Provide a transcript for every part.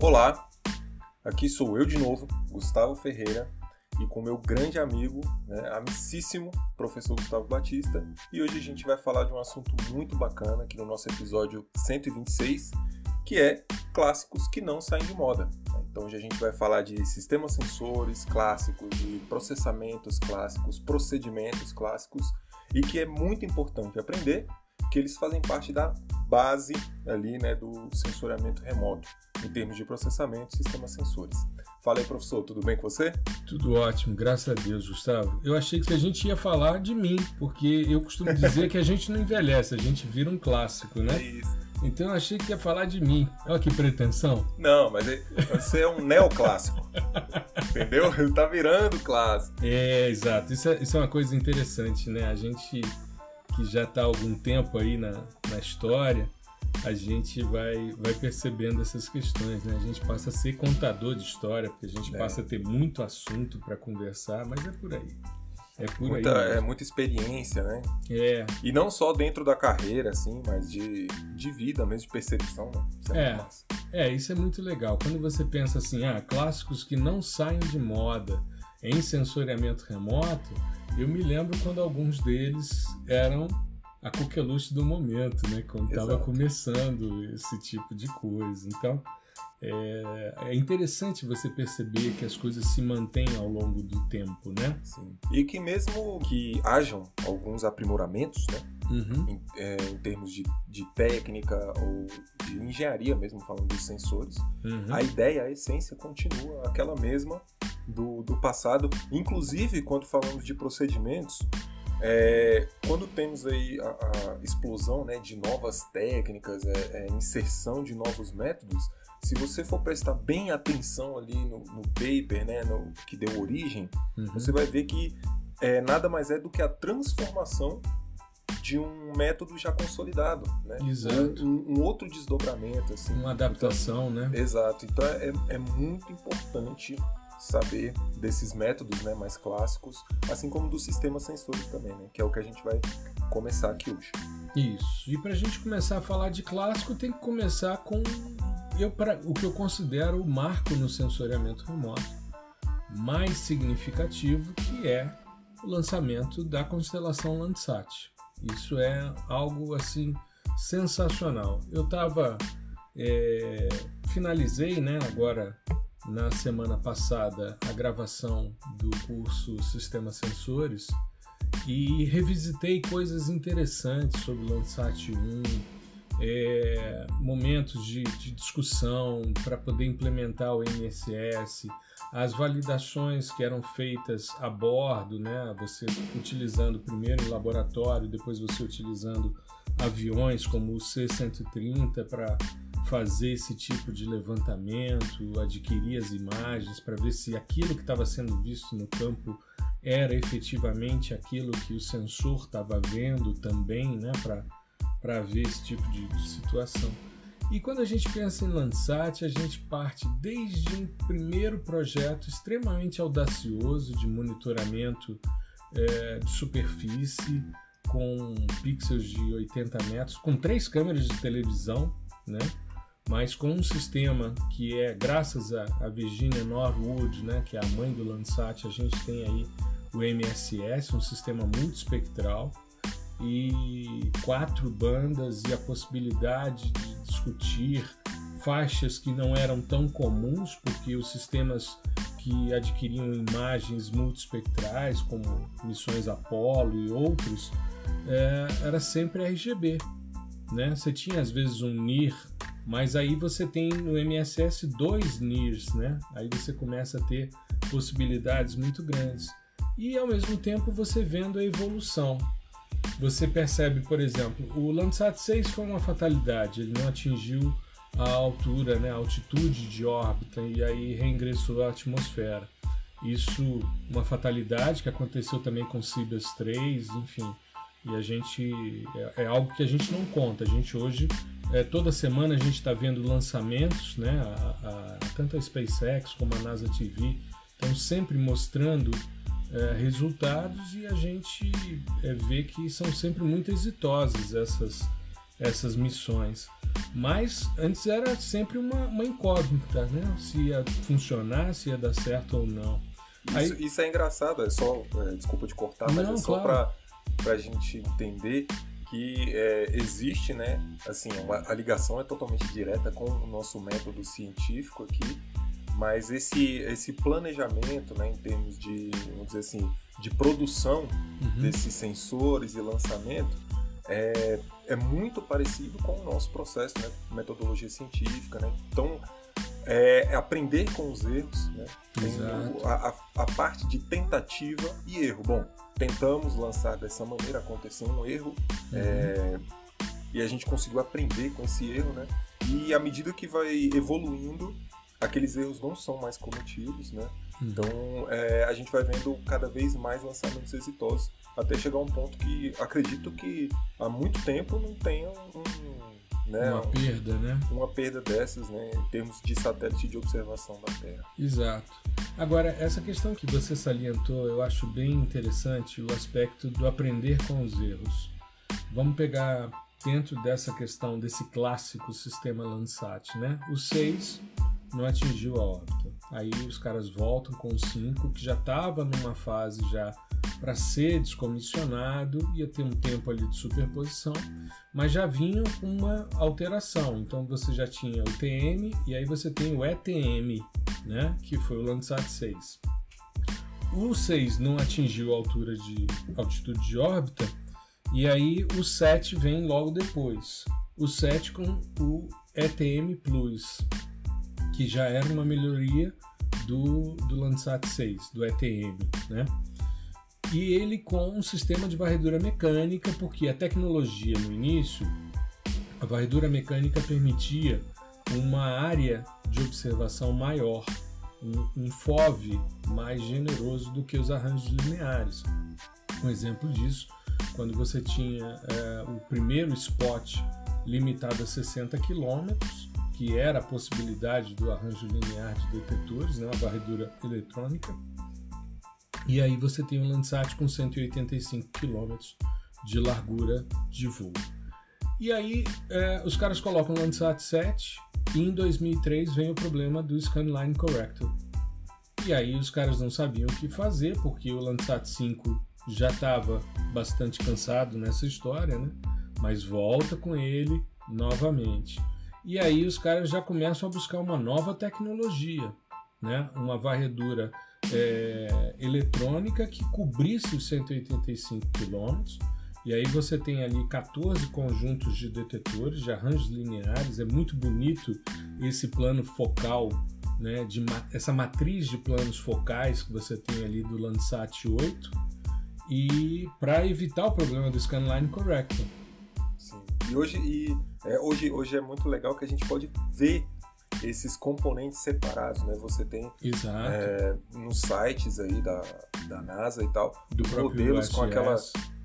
Olá, aqui sou eu de novo, Gustavo Ferreira, e com meu grande amigo, né, amicíssimo professor Gustavo Batista, e hoje a gente vai falar de um assunto muito bacana aqui no nosso episódio 126, que é clássicos que não saem de moda. Então hoje a gente vai falar de sistemas sensores clássicos, de processamentos clássicos, procedimentos clássicos, e que é muito importante aprender que eles fazem parte da base ali, né, do sensoriamento remoto, em termos de processamento e sistemas sensores. Fala aí, professor, tudo bem com você? Tudo ótimo, graças a Deus, Gustavo. Eu achei que a gente ia falar de mim, porque eu costumo dizer que a gente não envelhece, a gente vira um clássico, né? É isso. Então eu achei que ia falar de mim. Olha que pretensão. Não, mas você é um neoclássico. entendeu? Ele tá virando clássico. É, exato. Isso é, isso é uma coisa interessante, né? A gente que já está há algum tempo aí na, na história, a gente vai, vai percebendo essas questões, né? A gente passa a ser contador de história, porque a gente é. passa a ter muito assunto para conversar, mas é por aí. É por muita, aí. É muita experiência, né? É. E não só dentro da carreira, assim, mas de, de vida mesmo, de percepção, né? Isso é, é, é, isso é muito legal. Quando você pensa assim, ah, clássicos que não saem de moda em sensoriamento remoto, eu me lembro quando alguns deles eram a coqueluche do momento, né? Quando estava começando esse tipo de coisa. Então, é, é, interessante você perceber que as coisas se mantêm ao longo do tempo, né? Sim. E que mesmo que hajam alguns aprimoramentos, né? Uhum. Em, é, em, termos de, de, técnica ou de engenharia mesmo, falando dos sensores, uhum. a ideia, a essência continua aquela mesma do, do passado. Inclusive, quando falamos de procedimentos, é, quando temos aí a, a, explosão né, de novas técnicas, é, é, inserção de novos métodos, se você for prestar bem atenção ali no, no paper, né, no, que deu origem, uhum. você vai ver que é, nada mais é do que a transformação de um método já consolidado, né? Exato. Um, um outro desdobramento, assim. Uma adaptação, então, né? Exato. Então é, é muito importante saber desses métodos né, mais clássicos, assim como dos sistemas sensores também, né, que é o que a gente vai começar aqui hoje. Isso. E para a gente começar a falar de clássico, tem que começar com eu, pra, o que eu considero o marco no sensoriamento remoto mais significativo, que é o lançamento da constelação Landsat. Isso é algo assim sensacional. Eu estava é, finalizei, né, agora na semana passada a gravação do curso Sistemas Sensores e revisitei coisas interessantes sobre o Landsat 1, é, momentos de, de discussão para poder implementar o MSS, as validações que eram feitas a bordo, né? Você utilizando primeiro em laboratório, depois você utilizando aviões como o C-130 para fazer esse tipo de levantamento, adquirir as imagens para ver se aquilo que estava sendo visto no campo era efetivamente aquilo que o sensor estava vendo também, né, para ver esse tipo de, de, situação. E quando a gente pensa em Landsat, a gente parte desde um primeiro projeto extremamente audacioso de monitoramento é, de superfície com pixels de 80 metros, com três câmeras de televisão, né? Mas com um sistema que é graças a, a Virginia Norwood, né, que é a mãe do Landsat, a gente tem aí o MSS, um sistema multispectral e quatro bandas e a possibilidade de discutir faixas que não eram tão comuns, porque os sistemas que adquiriam imagens multispectrais, como missões Apollo e outros, é, era sempre RGB. Né? Você tinha às vezes um NIR mas aí você tem no MSS dois NIRs, né? Aí você começa a ter possibilidades muito grandes. E ao mesmo tempo você vendo a evolução. Você percebe, por exemplo, o Landsat 6 foi uma fatalidade, ele não atingiu a altura, né, a altitude de órbita e aí reingressou à atmosfera. Isso, uma fatalidade que aconteceu também com Cibers 3, enfim. E a gente, é, é algo que a gente não conta. A gente hoje é, toda semana a gente está vendo lançamentos, né? A, a, tanto a SpaceX como a NASA TV estão sempre mostrando é, resultados e a gente é, vê que são sempre muito exitosas essas, essas missões. Mas antes era sempre uma, uma incógnita, né? Se ia funcionar, se ia dar certo ou não. Isso, Aí... isso é engraçado, é só. É, desculpa de cortar, mas não, é só claro. para a gente entender que é, existe, né? Assim, uma, a ligação é totalmente direta com o nosso método científico aqui, mas esse, esse planejamento, né, em termos de, vamos dizer assim, de produção uhum. desses sensores e lançamento, é, é muito parecido com o nosso processo, né? Metodologia científica, né? Então, é, é aprender com os erros, né? A, a, a, parte de tentativa e erro. Bom, tentamos lançar dessa maneira, aconteceu um erro uhum. é, e a gente conseguiu aprender com esse erro, né? E à medida que vai evoluindo, aqueles erros não são mais cometidos, né? Uhum. Então é, a gente vai vendo cada vez mais lançamentos exitosos até chegar a um ponto que acredito que há muito tempo não tenha um, né, uma perda, né? Uma perda dessas, né, em termos de satélite de observação da Terra. Exato. Agora, essa questão que você salientou, eu acho bem interessante o aspecto do aprender com os erros. Vamos pegar dentro dessa questão desse clássico sistema Landsat, né? O 6 não atingiu a órbita. Aí os caras voltam com o 5, que já estava numa fase já para ser descomissionado, ia ter um tempo ali de superposição, mas já vinham com uma alteração. Então você já tinha o TM e aí você tem o ETM, né, que foi o Landsat 6. O 6 não atingiu a altura de altitude de órbita e aí o 7 vem logo depois. O 7 com o ETM Plus, que já era uma melhoria do, do Landsat 6, do ETM, né? E ele com um sistema de varredura mecânica, porque a tecnologia no início, a varredura mecânica permitia uma área de observação maior, um, um FOV mais generoso do que os arranjos lineares. Um exemplo disso, quando você tinha é, o primeiro spot limitado a 60 quilômetros, que era a possibilidade do arranjo linear de detetores, né, uma varredura eletrônica. E aí você tem um Landsat com 185 km de largura de voo. E aí é, os caras colocam o Landsat 7 e em 2003 vem o problema do Scanline Corrector. E aí os caras não sabiam o que fazer, porque o Landsat 5 já estava bastante cansado nessa história, né? Mas volta com ele novamente. E aí os caras já começam a buscar uma nova tecnologia, né? uma varredura é, eletrônica que cobrisse os 185 quilômetros. E aí você tem ali 14 conjuntos de detetores, de arranjos lineares. É muito bonito esse plano focal, né, de essa matriz de planos focais que você tem ali do Landsat 8. E para evitar o problema do Scanline Corrector. Sim. E hoje e é, hoje, hoje é muito legal que a gente pode ver esses componentes separados, né? Você tem é, nos sites aí da, da NASA e tal, do modelos com aquela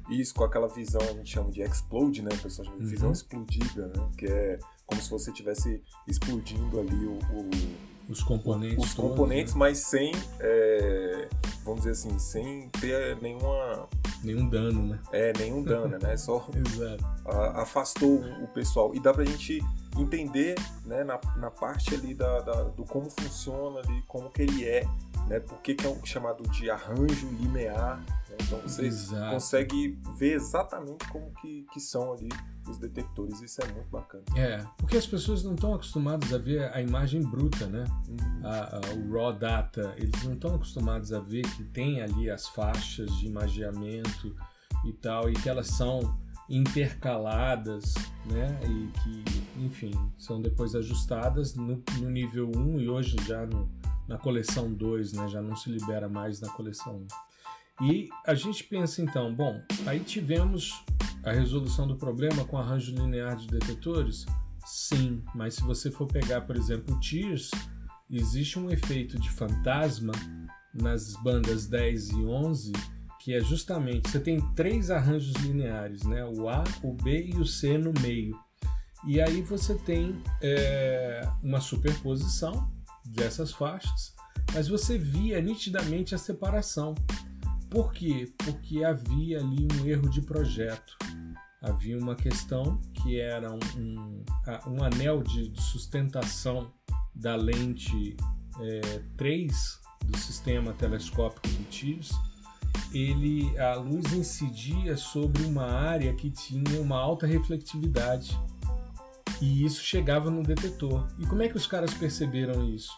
isso, com aquela visão a gente chama de explode, né? O pessoal chama de visão uhum. explodida, né? Que é como se você estivesse explodindo ali o, o os componentes. Os todos, componentes, né? mas sem, é, vamos dizer assim, sem ter nenhuma. Nenhum dano, né? É, nenhum dano, né? Só afastou o pessoal. E dá pra gente entender né, na, na parte ali da, da, do como funciona ali, como que ele é, né? Por que, que é um, chamado de arranjo linear. Né? Então você Exato. consegue ver exatamente como que, que são ali os detectores, isso é muito bacana. É, porque as pessoas não estão acostumadas a ver a imagem bruta, né? Uhum. A, a, o raw data, eles não estão acostumados a ver que tem ali as faixas de imageamento e tal, e que elas são intercaladas, né? E que, enfim, são depois ajustadas no, no nível 1 e hoje já no, na coleção 2, né? Já não se libera mais na coleção 1. E a gente pensa então, bom, aí tivemos a resolução do problema com arranjo linear de detetores? Sim, mas se você for pegar, por exemplo, o TIRS, existe um efeito de fantasma nas bandas 10 e 11 que é justamente você tem três arranjos lineares, né? O A, o B e o C no meio. E aí você tem é, uma superposição dessas faixas, mas você via nitidamente a separação. Por quê? Porque havia ali um erro de projeto. havia uma questão que era um, um, um anel de sustentação da lente é, 3 do sistema telescópico do TIRS, ele, a luz incidia sobre uma área que tinha uma alta reflectividade e isso chegava no detetor. E como é que os caras perceberam isso?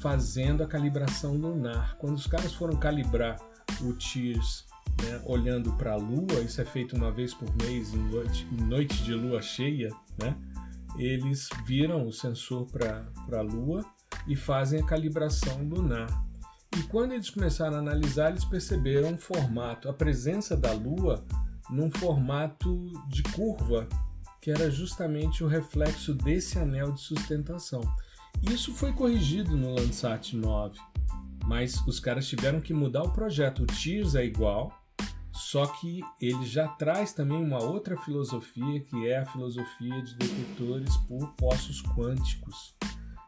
Fazendo a calibração lunar. Quando os caras foram calibrar o TIRS né, olhando para a Lua, isso é feito uma vez por mês em noite, em noite de lua cheia, né? eles viram o sensor para a Lua e fazem a calibração lunar. E quando eles começaram a analisar, eles perceberam um formato, a presença da Lua num formato de curva, que era justamente o reflexo desse anel de sustentação. Isso foi corrigido no Landsat 9, mas os caras tiveram que mudar o projeto. O TIRS é igual, só que ele já traz também uma outra filosofia, que é a filosofia de detectores por postos quânticos,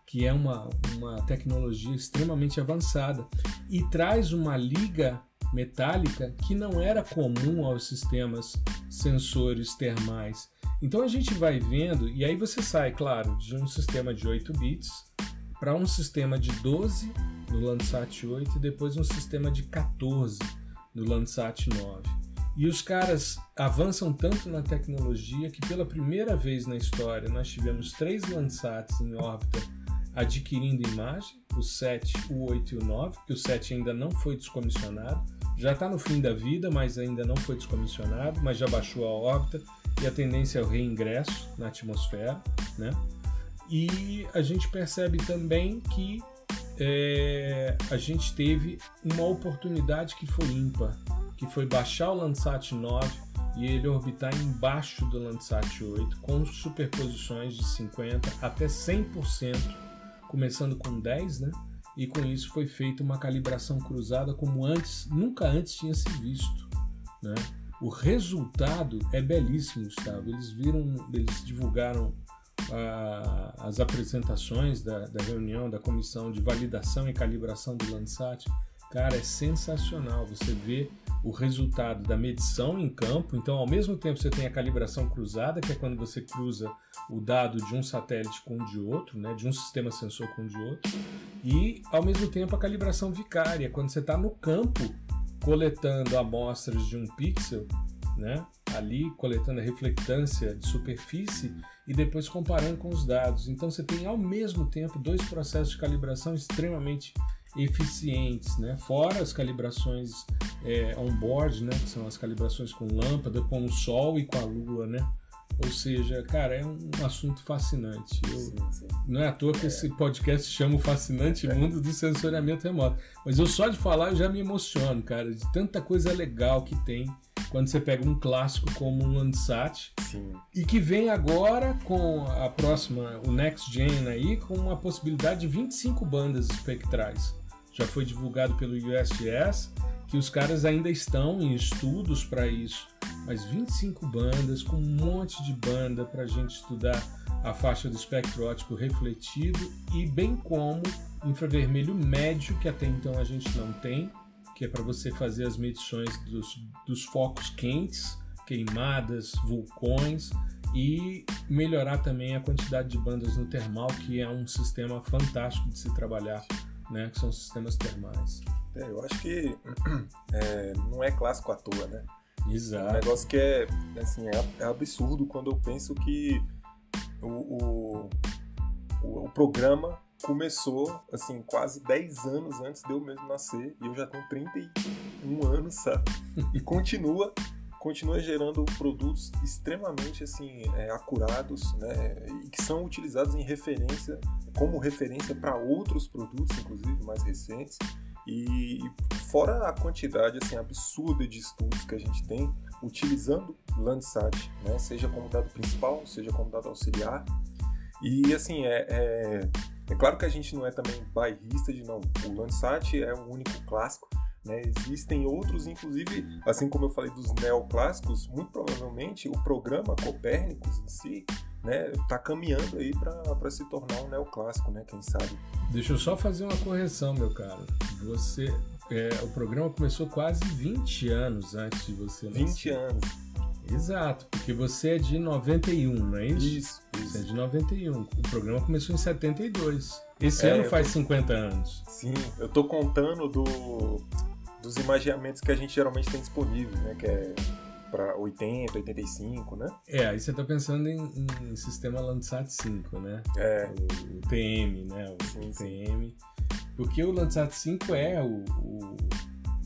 que é uma, uma tecnologia extremamente avançada e traz uma liga metálica que não era comum aos sistemas sensores termais. Então a gente vai vendo, e aí você sai, claro, de um sistema de 8 bits para um sistema de 12 no Landsat 8 e depois um sistema de 14 no Landsat 9. E os caras avançam tanto na tecnologia que pela primeira vez na história nós tivemos três Landsats em órbita adquirindo imagem, o 7, o 8 e o 9, que o 7 ainda não foi descomissionado, já está no fim da vida, mas ainda não foi descomissionado, mas já baixou a órbita e a tendência é o reingresso na atmosfera, né? E a gente percebe também que é, a gente teve uma oportunidade que foi ímpar, que foi baixar o Landsat 9 e ele orbitar embaixo do Landsat 8 com superposições de 50 até 100%, começando com 10, né? E com isso foi feita uma calibração cruzada como antes, nunca antes tinha se visto, né? O resultado é belíssimo, Gustavo. Eles viram, eles divulgaram as apresentações da, da, reunião da comissão de validação e calibração do Landsat, cara, é sensacional. Você vê o resultado da medição em campo. Então, ao mesmo tempo, você tem a calibração cruzada, que é quando você cruza o dado de um satélite com o de outro, né, de um sistema sensor com o de outro, e ao mesmo tempo a calibração vicária, quando você está no campo coletando amostras de um pixel né? ali coletando a reflectância de superfície e depois comparando com os dados. Então você tem ao mesmo tempo dois processos de calibração extremamente eficientes, né? fora as calibrações é, on-board, né? que são as calibrações com lâmpada, com o sol e com a lua. Né? Ou seja, cara, é um assunto fascinante. Eu, sim, sim. Não é à toa que é. esse podcast chama o fascinante é. mundo do sensoriamento remoto. Mas eu só de falar eu já me emociono, cara, de tanta coisa legal que tem quando você pega um clássico como um Landsat Sim. e que vem agora com a próxima, o Next Gen aí, com uma possibilidade de 25 bandas espectrais. Já foi divulgado pelo USGS que os caras ainda estão em estudos para isso, mas 25 bandas com um monte de banda para a gente estudar a faixa do espectro óptico refletido e bem como infravermelho médio que até então a gente não tem que é para você fazer as medições dos, dos focos quentes, queimadas, vulcões e melhorar também a quantidade de bandas no termal, que é um sistema fantástico de se trabalhar, né? Que são sistemas termais. É, eu acho que é, não é clássico à toa, né? Exato. Um negócio que é, assim, é, é absurdo quando eu penso que o, o, o programa começou, assim, quase 10 anos antes de eu mesmo nascer, e eu já tenho 31 anos, sabe? E continua continua gerando produtos extremamente assim é, acurados, né, e que são utilizados em referência como referência para outros produtos, inclusive mais recentes. E fora a quantidade assim absurda de estudos que a gente tem utilizando Landsat, né, seja como dado principal, seja como dado auxiliar. E assim é, é é claro que a gente não é também bairrista de não, o Landsat é o único clássico, né? Existem outros, inclusive, assim como eu falei dos neoclássicos, muito provavelmente o programa Copérnicos em si né, tá caminhando aí para se tornar um neoclássico, né? Quem sabe. Deixa eu só fazer uma correção, meu caro. Você, é, o programa começou quase 20 anos antes de você nascer. 20 anos. Exato, porque você é de 91, não é isso? Isso, isso. Você é de 91. O programa começou em 72. Esse é, ano faz tô... 50 anos. Sim, eu tô contando do, dos imaginamentos que a gente geralmente tem disponível, né? Que é para 80, 85, né? É, aí você tá pensando em, em sistema Landsat 5, né? É. O, o TM, né? O sim, TM. Sim. Porque o Landsat 5 é o, o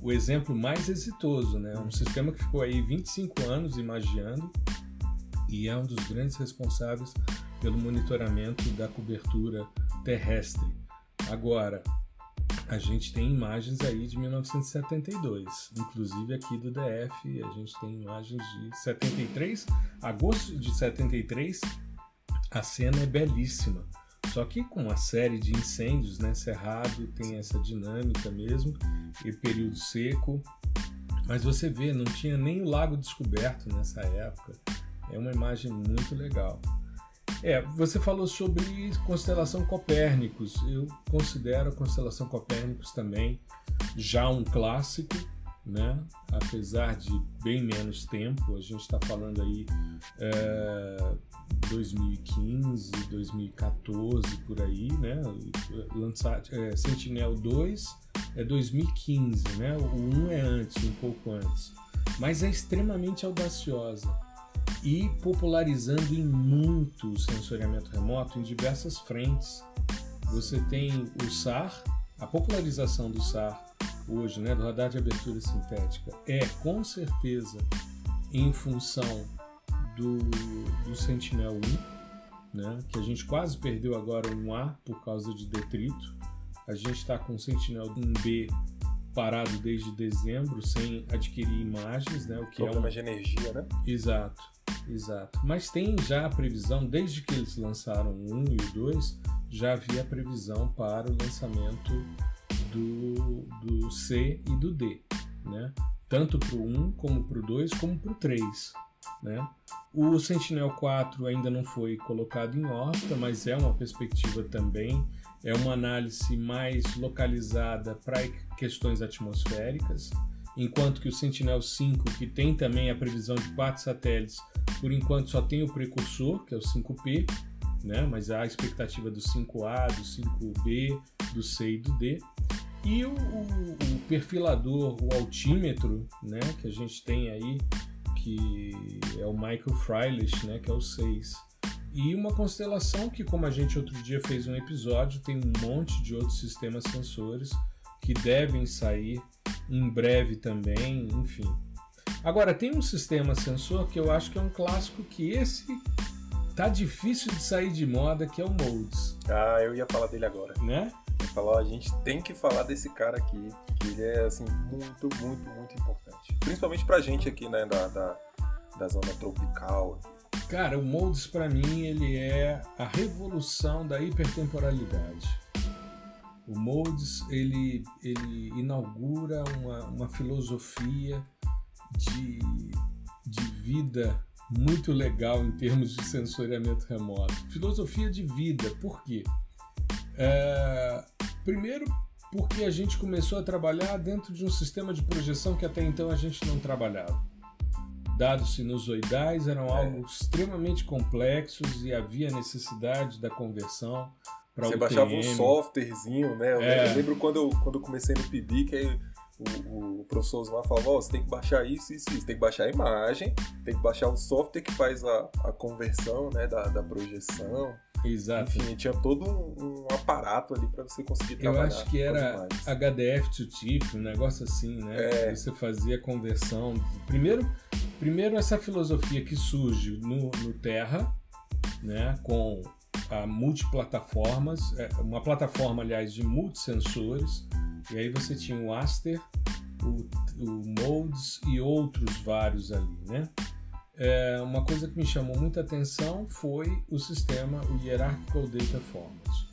o exemplo mais exitoso, né? Um sistema que ficou aí 25 anos imaginando e é um dos grandes responsáveis pelo monitoramento da cobertura terrestre. Agora, a gente tem imagens aí de 1972, inclusive aqui do DF, a gente tem imagens de 73, agosto de 73. A cena é belíssima. Só que com uma série de incêndios, né? Cerrado tem essa dinâmica mesmo, e período seco. Mas você vê, não tinha nem o lago descoberto nessa época. É uma imagem muito legal. É, você falou sobre constelação Copérnicos. Eu considero a constelação Copérnicos também já um clássico, né? Apesar de bem menos tempo, a gente está falando aí é, 2015, 2014 por aí, né? Landsat, é, Sentinel 2 é 2015, né? O 1 é antes, um pouco antes, mas é extremamente audaciosa e popularizando em muito o sensoriamento remoto em diversas frentes. Você tem o SAR, a popularização do SAR hoje, né, do radar de abertura sintética, é com certeza em função do, do Sentinel 1, né, que a gente quase perdeu agora um A por causa de detrito. A gente está com o Sentinel 1B parado desde dezembro sem adquirir imagens, né? O que Problema é um... de energia, né? Exato, exato. Mas tem já a previsão, desde que eles lançaram o 1 e o 2, já havia a previsão para o lançamento do, do C e do D, né? Tanto para o 1 como para o 2 como para o 3. Né? O Sentinel 4 ainda não foi colocado em órbita, mas é uma perspectiva também, é uma análise mais localizada para questões atmosféricas, enquanto que o Sentinel 5, que tem também a previsão de quatro satélites, por enquanto só tem o precursor, que é o 5P, né? mas há a expectativa do 5A, do 5B, do C e do D. E o, o, o perfilador, o altímetro, né, que a gente tem aí, que é o Michael Freilich, né, que é o 6. E uma constelação que, como a gente outro dia fez um episódio, tem um monte de outros sistemas sensores que devem sair em breve também, enfim. Agora, tem um sistema sensor que eu acho que é um clássico que esse tá difícil de sair de moda, que é o Modes. Ah, eu ia falar dele agora. Né? Falou, a gente tem que falar desse cara aqui, que ele é assim muito, muito, muito importante. Principalmente pra gente aqui, né, da, da, da zona tropical. Cara, o Modes para mim ele é a revolução da hipertemporalidade. O Modes ele, ele inaugura uma, uma filosofia de, de vida muito legal em termos de sensoriamento remoto. Filosofia de vida, por quê? É, primeiro, porque a gente começou a trabalhar dentro de um sistema de projeção que até então a gente não trabalhava. Dados sinusoidais eram é. algo extremamente complexos e havia necessidade da conversão para Você baixava um softwarezinho, né? Eu, é. lembro quando eu, quando eu comecei no PIB, que aí o, o professor Osmar falava, oh, você tem que baixar isso, isso, isso, tem que baixar a imagem, tem que baixar o software que faz a, a conversão né, da, da projeção. Exato. Enfim, tinha todo um, um aparato ali para você conseguir trabalhar. Eu acho que era HDF to TIFF, um negócio assim, né? É. Você fazia a conversão. Primeiro, primeiro essa filosofia que surge no, no Terra, né? Com a multiplataformas, é, uma plataforma, aliás, de multisensores e aí você tinha o Aster, o, o Modes e outros vários ali, né? É, uma coisa que me chamou muita atenção foi o sistema, o Hierarchical Data Format.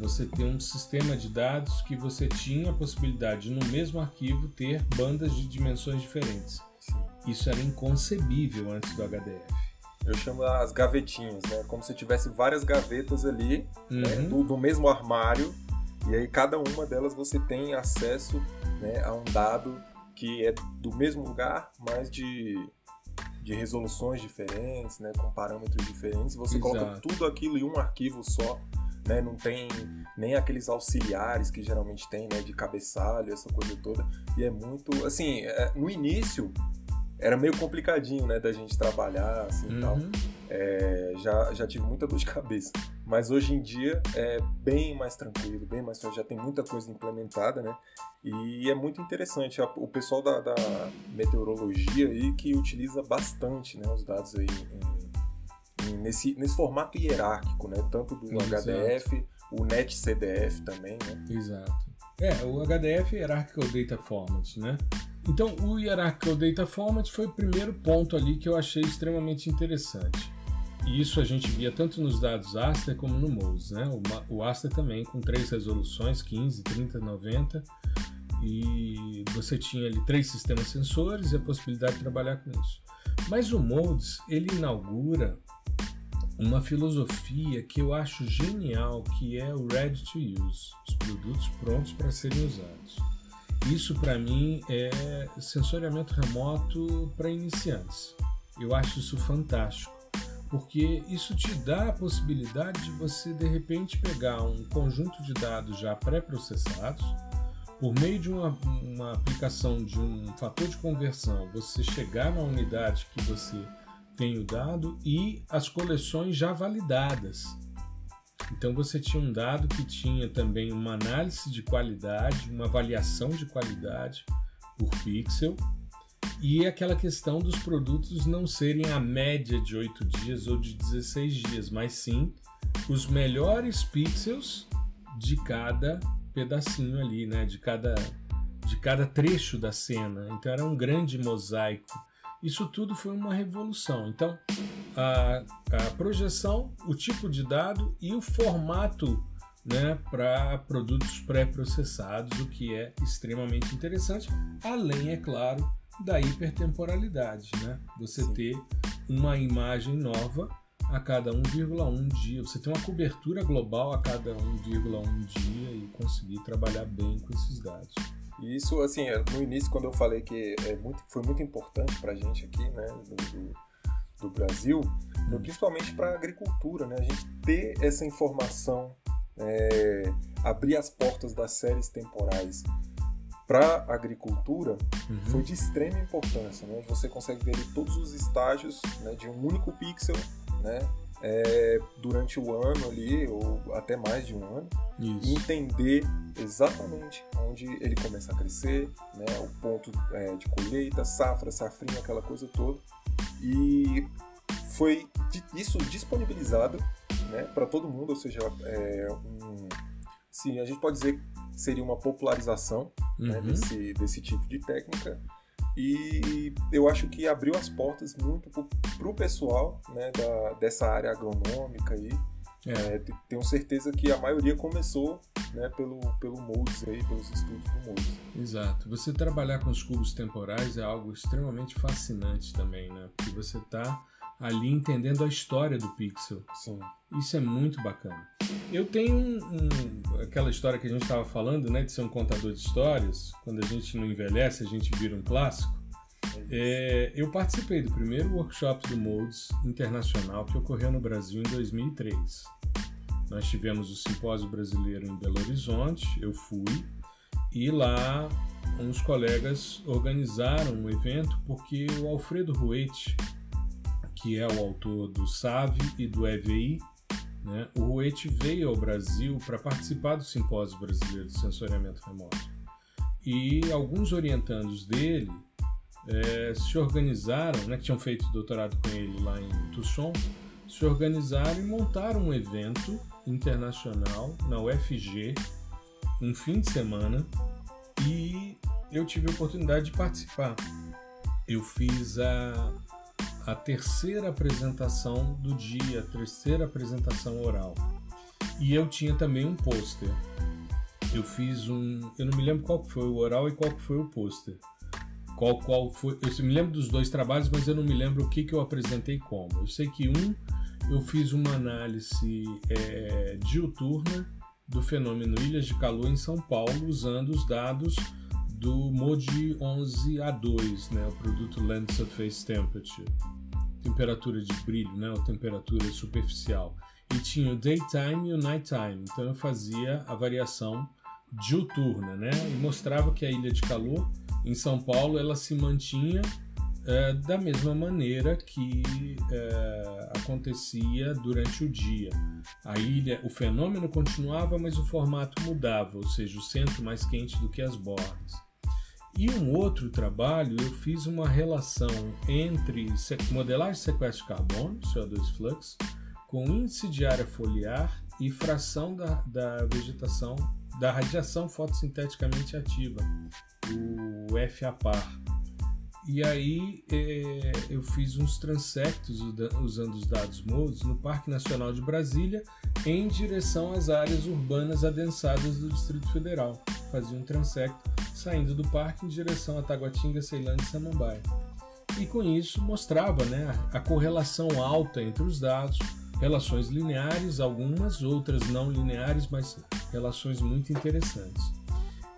Você tem um sistema de dados que você tinha a possibilidade de, no mesmo arquivo, ter bandas de dimensões diferentes. Isso era inconcebível antes do HDF. Eu chamo as gavetinhas, né? Como se tivesse várias gavetas ali, né? uhum. né? do, do mesmo armário, e aí cada uma delas você tem acesso né, a um dado que é do mesmo lugar, mas de, de resoluções diferentes, né, com parâmetros diferentes, você Exato. coloca tudo aquilo em um arquivo só, né, não tem nem aqueles auxiliares que geralmente tem, né, de cabeçalho, essa coisa toda, e é muito, assim, é, no início era meio complicadinho, né, da gente trabalhar, assim, uhum. tal. É, já, já tive muita dor de cabeça. Mas hoje em dia é bem mais tranquilo, bem mais já tem muita coisa implementada, né? E é muito interessante. O pessoal da, da meteorologia aí que utiliza bastante né, os dados aí em, em, nesse, nesse formato hierárquico, né? Tanto do Exato. HDF, o NetCDF também, né? Exato. É, o HDF é Hierarchical Data Format, né? Então, o Hierarchical Data Format foi o primeiro ponto ali que eu achei extremamente interessante. E isso a gente via tanto nos dados Aster como no MODES, né? O, Aster também com três resoluções, 15, 30, 90, e você tinha ali três sistemas sensores e a possibilidade de trabalhar com isso. Mas o MODES, ele inaugura uma filosofia que eu acho genial, que é o ready to use, os produtos prontos para serem usados. Isso para mim é sensoriamento remoto para iniciantes. Eu acho isso fantástico porque isso te dá a possibilidade de você de repente pegar um conjunto de dados já pré-processados, por meio de uma, uma, aplicação de um fator de conversão, você chegar na unidade que você tem o dado e as coleções já validadas. Então você tinha um dado que tinha também uma análise de qualidade, uma avaliação de qualidade por pixel e aquela questão dos produtos não serem a média de 8 dias ou de 16 dias, mas sim os melhores pixels de cada pedacinho ali, né? De cada, de cada trecho da cena. Então era um grande mosaico. Isso tudo foi uma revolução. Então a, a projeção, o tipo de dado e o formato né, para produtos pré-processados, o que é extremamente interessante, além, é claro, da hipertemporalidade, né? Você Sim. ter uma imagem nova a cada 1,1 dia, você tem uma cobertura global a cada 1,1 dia e conseguir trabalhar bem com esses dados. E isso, assim, é, no início, quando eu falei que é muito, foi muito importante para a gente aqui, né, do, do, do Brasil, hum. principalmente para a agricultura, né, a gente ter essa informação, é, abrir as portas das séries temporais para a agricultura uhum. foi de extrema importância. Né? Você consegue ver todos os estágios né, de um único pixel né, é, durante o ano ali, ou até mais de um ano, Isso. entender exatamente onde ele começa a crescer, né, o ponto é, de colheita, safra, safrinha, aquela coisa toda. E foi isso disponibilizado né, para todo mundo, ou seja, é um, sim, a gente pode dizer seria uma popularização né, uhum. né, desse, desse tipo de técnica. E eu acho que abriu as portas muito para o pessoal né, da, dessa área agronômica aí. É. É, tenho certeza que a maioria começou né, pelo, pelo MODES aí, pelos estudos do MODES. Exato. Você trabalhar com os cubos temporais é algo extremamente fascinante também, né? Porque você está ali entendendo a história do pixel. Sim. Isso é muito bacana. Eu tenho um, um, aquela história que a gente estava falando, né, de ser um contador de histórias. Quando a gente não envelhece, a gente vira um clássico. É, eu participei do primeiro workshop do Modes internacional que ocorreu no Brasil em 2003. Nós tivemos o simpósio brasileiro em Belo Horizonte, eu fui, e lá uns colegas organizaram um evento porque o Alfredo Ruete, que é o autor do SAVE e do EVI, né, o Ruete veio ao Brasil para participar do Simpósio Brasileiro de Sensoriamento Remoto. E alguns orientandos dele é, se organizaram, né, que tinham feito doutorado com ele lá em Tucson, se organizaram e montaram um evento internacional na UFG, um fim de semana, e eu tive a oportunidade de participar. Eu fiz a a terceira apresentação do dia, a terceira apresentação oral. E eu tinha também um pôster. Eu fiz um. Eu não me lembro qual foi o oral e qual foi o pôster. Qual, qual foi. Eu me lembro dos dois trabalhos, mas eu não me lembro o que, que eu apresentei como. Eu sei que um eu fiz uma análise é, diuturna do fenômeno Ilhas de Calor em São Paulo, usando os dados do MODI 11A2, né, o produto Land Surface Temperature, temperatura de brilho, né, ou temperatura superficial. E tinha o daytime e o nighttime, então eu fazia a variação diuturna, né, e mostrava que a ilha de calor em São Paulo ela se mantinha é, da mesma maneira que é, acontecia durante o dia. A ilha, o fenômeno continuava, mas o formato mudava, ou seja, o centro mais quente do que as bordas. E um outro trabalho, eu fiz uma relação entre modelagem de sequestro de carbono, CO2 flux, com índice de área foliar e fração da, da vegetação, da radiação fotossinteticamente ativa, o FAPAR. E aí é, eu fiz uns transectos usando os dados MODES no Parque Nacional de Brasília em direção às áreas urbanas adensadas do Distrito Federal. Fazia um transecto saindo do parque em direção a Taguatinga, Ceilândia e Samambaia. E com isso mostrava né, a correlação alta entre os dados, relações lineares, algumas, outras não lineares, mas relações muito interessantes.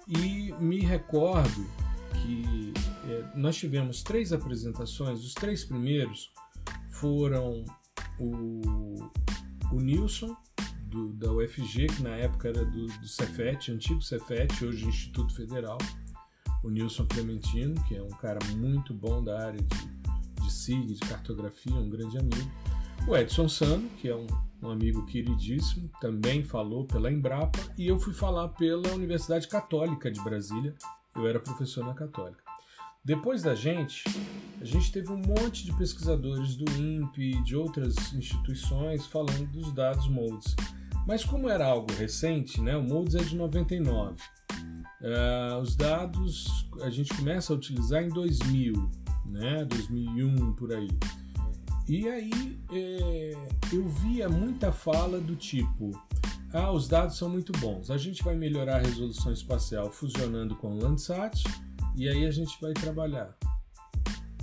E me recordo que é, nós tivemos três apresentações. Os três primeiros foram o, o Nilson, do, da UFG, que na época era do, do Cefet, antigo Cefet, hoje Instituto Federal. O Nilson Clementino, que é um cara muito bom da área de, de SIG, de cartografia, um grande amigo. O Edson Sano, que é um, um amigo queridíssimo, também falou pela Embrapa, e eu fui falar pela Universidade Católica de Brasília, eu era professor na Católica. Depois da gente, a gente teve um monte de pesquisadores do INPE e de outras instituições falando dos dados MODES. Mas como era algo recente, né, o MODES é de 99. Uh, eh, os dados a gente começa a utilizar em 2000, né, 2001 por aí. E aí é, eu via muita fala do tipo: ah, os dados são muito bons, a gente vai melhorar a resolução espacial fusionando com o Landsat e aí a gente vai trabalhar.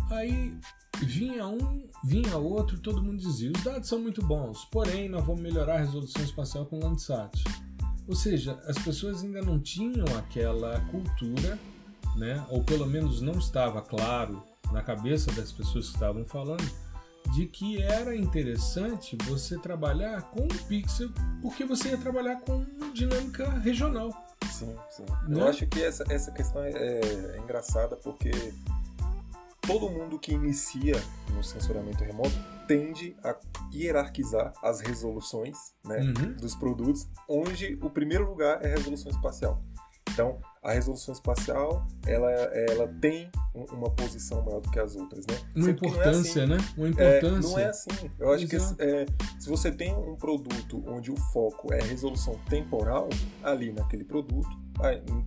Aí vinha um, vinha outro, todo mundo dizia: os dados são muito bons, porém nós vamos melhorar a resolução espacial com o Landsat. Ou seja, as pessoas ainda não tinham aquela cultura, né? ou pelo menos não estava claro na cabeça das pessoas que estavam falando, de que era interessante você trabalhar com um pixel, porque você ia trabalhar com dinâmica regional. Sim, sim. Né? Eu acho que essa, essa questão é, é engraçada porque todo mundo que inicia no sensoramento remoto tende a hierarquizar as resoluções né, uhum. dos produtos, onde o primeiro lugar é a resolução espacial. Então, a resolução espacial ela, ela tem uma posição maior do que as outras, né? Uma importância, é assim, né? Uma importância. É, não é assim. Eu acho Exato. que é, se você tem um produto onde o foco é a resolução temporal ali naquele produto,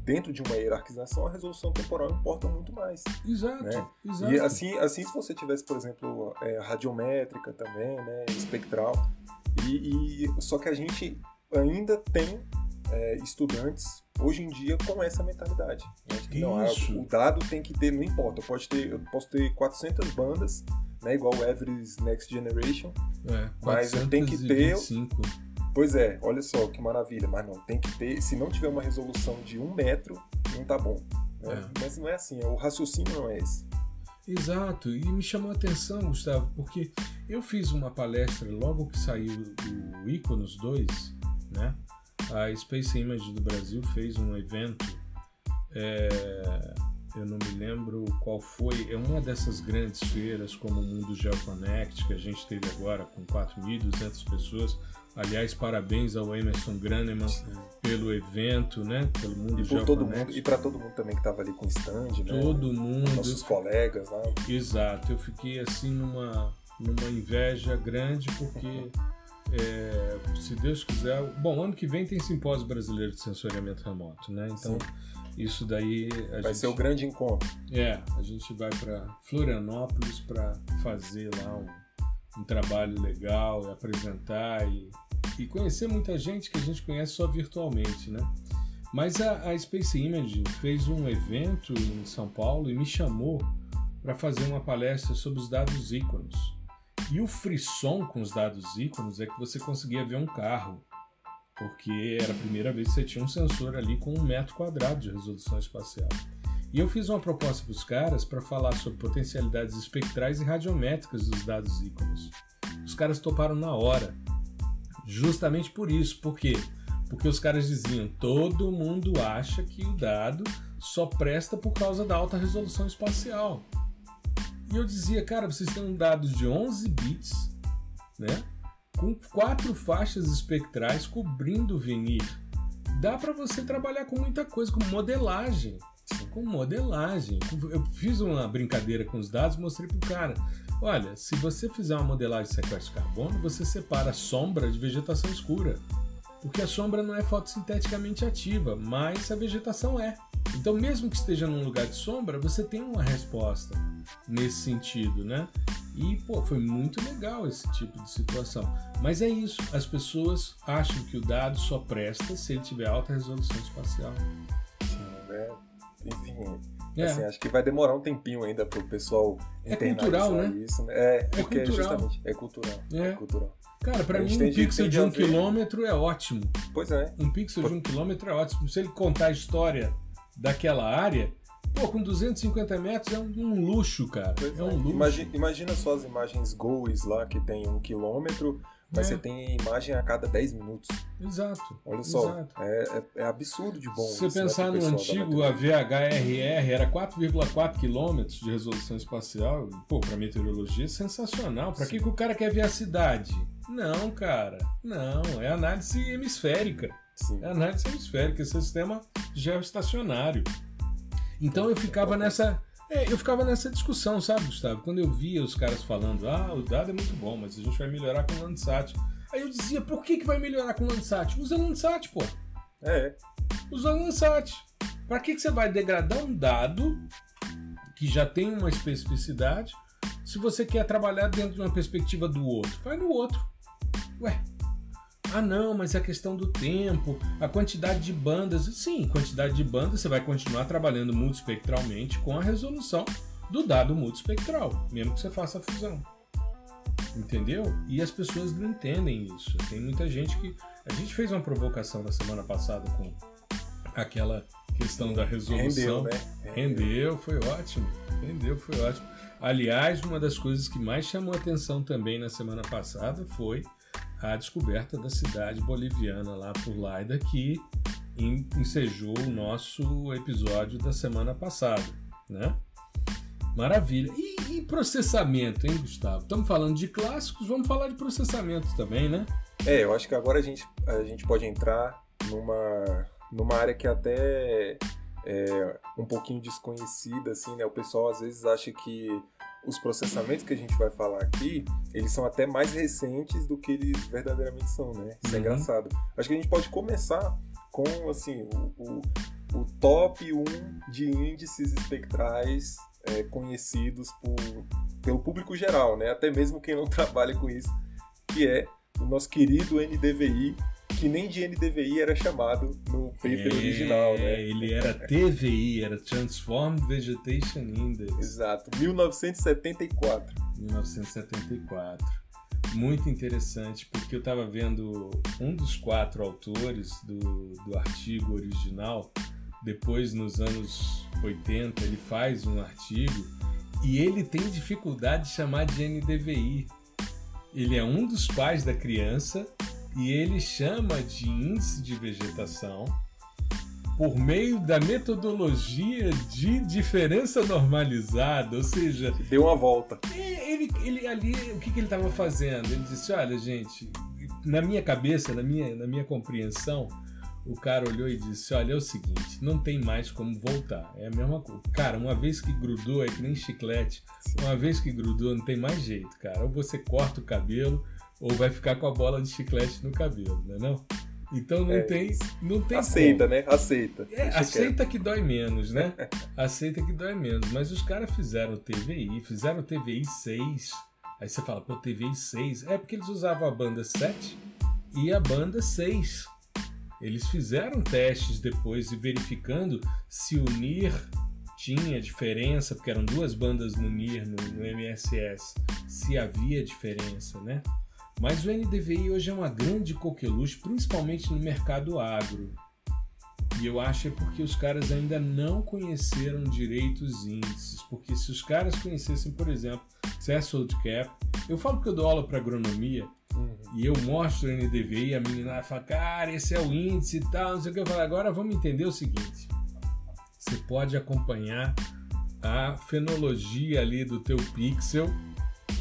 dentro de uma hierarquização, a resolução temporal importa muito mais. Exato. Né? exato. E assim, assim, se você tivesse, por exemplo, é, radiométrica também, né, espectral, e, e, só que a gente ainda tem é, estudantes hoje em dia com essa mentalidade. Né? Que não, o dado tem que ter, não importa, pode ter, eu posso ter 400 bandas, né, igual o Everest Next Generation, é, mas eu tenho que ter. Pois é, olha só que maravilha, mas não, tem que ter, se não tiver uma resolução de um metro, não tá bom. Né? É. Mas não é assim, o raciocínio não é esse. Exato, e me chamou a atenção, Gustavo, porque eu fiz uma palestra logo que saiu o Iconos 2, né? A Space Image do Brasil fez um evento, é, eu não me lembro qual foi, é uma dessas grandes feiras como o Mundo GeoConnect, que a gente teve agora com 4.200 pessoas. Aliás, parabéns ao Emerson Graneman pelo evento, né? Pelo Mundo e todo mundo E para todo mundo também que estava ali com stand, né? Todo mundo. Nossos colegas lá. Exato. Eu fiquei assim numa, numa inveja grande porque é, se Deus quiser. Bom, ano que vem tem simpósio brasileiro de sensoriamento remoto, né? Então, Sim. isso daí. vai gente, ser o grande encontro. É, a gente vai para Florianópolis para fazer lá um, um trabalho legal, e apresentar e, e conhecer muita gente que a gente conhece só virtualmente, né? Mas a, a Space Image fez um evento em São Paulo e me chamou para fazer uma palestra sobre os dados íconos. E o frisson com os dados íconos é que você conseguia ver um carro, porque era a primeira vez que você tinha um sensor ali com um metro quadrado de resolução espacial. E eu fiz uma proposta para os caras para falar sobre potencialidades espectrais e radiométricas dos dados íconos. Os caras toparam na hora. Justamente por isso. Por quê? Porque os caras diziam: todo mundo acha que o dado só presta por causa da alta resolução espacial. E eu dizia, cara, vocês têm um dado de 11 bits, né? Com quatro faixas espectrais cobrindo o vinir. Dá para você trabalhar com muita coisa, com modelagem. Com modelagem. Eu fiz uma brincadeira com os dados, mostrei pro cara. Olha, se você fizer uma modelagem de sequestro de carbono, você separa sombra de vegetação escura. Porque a sombra não é fotossinteticamente ativa, mas a vegetação é. Então, mesmo que esteja num lugar de sombra, você tem uma resposta nesse sentido, né? E, pô, foi muito legal esse tipo de situação. Mas é isso, as pessoas acham que o dado só presta se ele tiver alta resolução espacial. Sim, né? Enfim, é. Assim, acho que vai demorar um tempinho ainda para o pessoal é cultural, né? isso. Né? É, é cultural. justamente é cultural. É. é cultural. Cara, para mim um pixel de um quilômetro é ótimo. Pois é. Um pixel de um quilômetro é ótimo. Se ele contar a história daquela área, pô, com 250 metros é um, luxo, cara. Pois é um luxo. Imagina, imagina só as imagens GOES lá que tem um quilômetro mas é. você tem imagem a cada 10 minutos. Exato. Olha só, exato. É, é, é, absurdo de bom. Se você né, pensar no antigo, a VHRR era 4,4 km de resolução espacial, pô, para meteorologia é sensacional. Para que, que o cara quer ver a cidade? Não, cara, não, é análise hemisférica. Sim. É análise hemisférica, esse sistema geoestacionário. Então eu ficava nessa é, eu ficava nessa discussão, sabe, Gustavo? Quando eu via os caras falando, ah, o dado é muito bom, mas a gente vai melhorar com o Landsat. Aí eu dizia, por que, que vai melhorar com o Landsat? Usa Landsat, pô. É. Usa Landsat. Pra que, que você vai degradar um dado que já tem uma especificidade se você quer trabalhar dentro de uma perspectiva do outro? Vai no outro. Ué, ah, não, mas é a questão do tempo, a quantidade de bandas. Sim, quantidade de bandas você vai continuar trabalhando multispectralmente com a resolução do dado multispectral, mesmo que você faça a fusão. Entendeu? E as pessoas não entendem isso. Tem muita gente que. A gente fez uma provocação na semana passada com aquela questão da resolução. Rendeu, né? Rendeu, Rendeu foi ótimo. Rendeu, foi ótimo. Aliás, uma das coisas que mais chamou atenção também na semana passada foi a descoberta da cidade boliviana lá por Laida, que ensejou o nosso episódio da semana passada, né? Maravilha. E, e, processamento, hein, Gustavo? Estamos falando de clássicos, vamos falar de processamento também, né? É, eu acho que agora a gente, a gente pode entrar numa, numa área que até é um pouquinho desconhecida, assim, né? O pessoal às vezes acha que os processamentos que a gente vai falar aqui, eles são até mais recentes do que eles verdadeiramente são, né? Isso é uhum. é engraçado. Acho que a gente pode começar com, assim, o, o, o top 1 de índices espectrais é, conhecidos por, pelo público geral, né? Até mesmo quem não trabalha com isso, que é o nosso querido NDVI, que nem de NDVI era chamado no paper é, original, né? Ele era TVI, era Transformed Vegetation Index. Exato, 1974. 1974. Muito interessante, porque eu estava vendo um dos quatro autores do, do artigo original, depois nos anos 80 ele faz um artigo e ele tem dificuldade de chamar de NDVI. Ele é um dos pais da criança e ele chama de índice de vegetação por meio da metodologia de diferença normalizada, ou seja, deu uma volta. Ele, ele ali, o que, que ele estava fazendo? Ele disse: olha, gente, na minha cabeça, na minha, na minha compreensão, o cara olhou e disse: Olha, é o seguinte, não tem mais como voltar. É a mesma coisa. Cara, uma vez que grudou, é que nem chiclete. Uma vez que grudou, não tem mais jeito, cara. Ou você corta o cabelo, ou vai ficar com a bola de chiclete no cabelo, né? Não? Então não é, tem, não tem aceita, como. né? Aceita. É, aceita que dói menos, né? aceita que dói menos. Mas os caras fizeram TVI, fizeram TVI 6. Aí você fala, pô, TVI 6. É porque eles usavam a banda 7 e a banda 6. Eles fizeram testes depois e verificando se o NIR tinha diferença, porque eram duas bandas no NIR, no, no MSS, se havia diferença, né? Mas o NDVI hoje é uma grande coqueluche, principalmente no mercado agro. E eu acho é porque os caras ainda não conheceram direito os índices. Porque se os caras conhecessem, por exemplo, threshold cap, eu falo que eu dou aula para agronomia uhum. e eu mostro o NDVI a menina fala, cara, esse é o índice e tal, não sei o que. Eu falo, agora vamos entender o seguinte: você pode acompanhar a fenologia ali do teu pixel,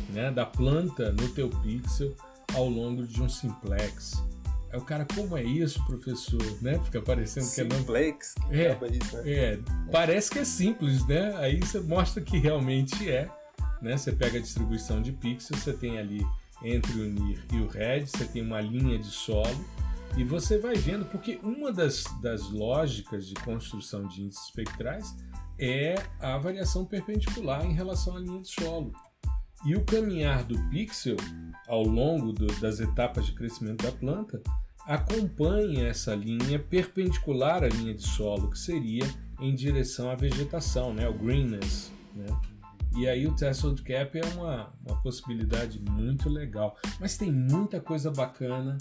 né, da planta no teu pixel ao longo de um simplex. Aí o cara, como é isso, professor? Né? Fica parecendo simplex, que é não. É, isso, né? é, parece que é simples, né? Aí você mostra que realmente é. Né? Você pega a distribuição de pixels, você tem ali entre o NIR e o RED, você tem uma linha de solo e você vai vendo, porque uma das, das lógicas de construção de índices espectrais é a variação perpendicular em relação à linha de solo. E o caminhar do pixel ao longo do, das etapas de crescimento da planta acompanha essa linha perpendicular à linha de solo, que seria em direção à vegetação, né? o greenness. Né? E aí o Threshold Cap é uma, uma possibilidade muito legal. Mas tem muita coisa bacana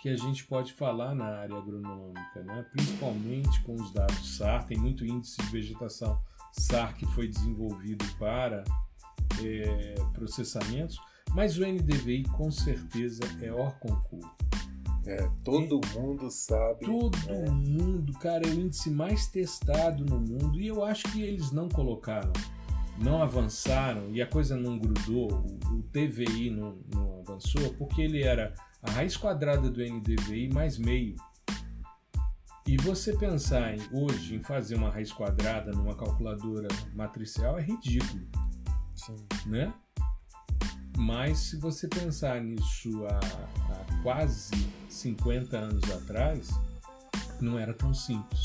que a gente pode falar na área agronômica, né? principalmente com os dados SAR, tem muito índice de vegetação SAR que foi desenvolvido para é, processamentos, mas o NDVI com certeza é ORCONCUR. É, todo e, mundo sabe. Todo é. mundo, cara, é o índice mais testado no mundo e eu acho que eles não colocaram, não avançaram e a coisa não grudou, o, o TVI não, não avançou porque ele era a raiz quadrada do NDVI mais meio. E você pensar em, hoje em fazer uma raiz quadrada numa calculadora matricial é ridículo. Sim. Né? Mas se você pensar nisso há, há quase 50 anos atrás, não era tão simples.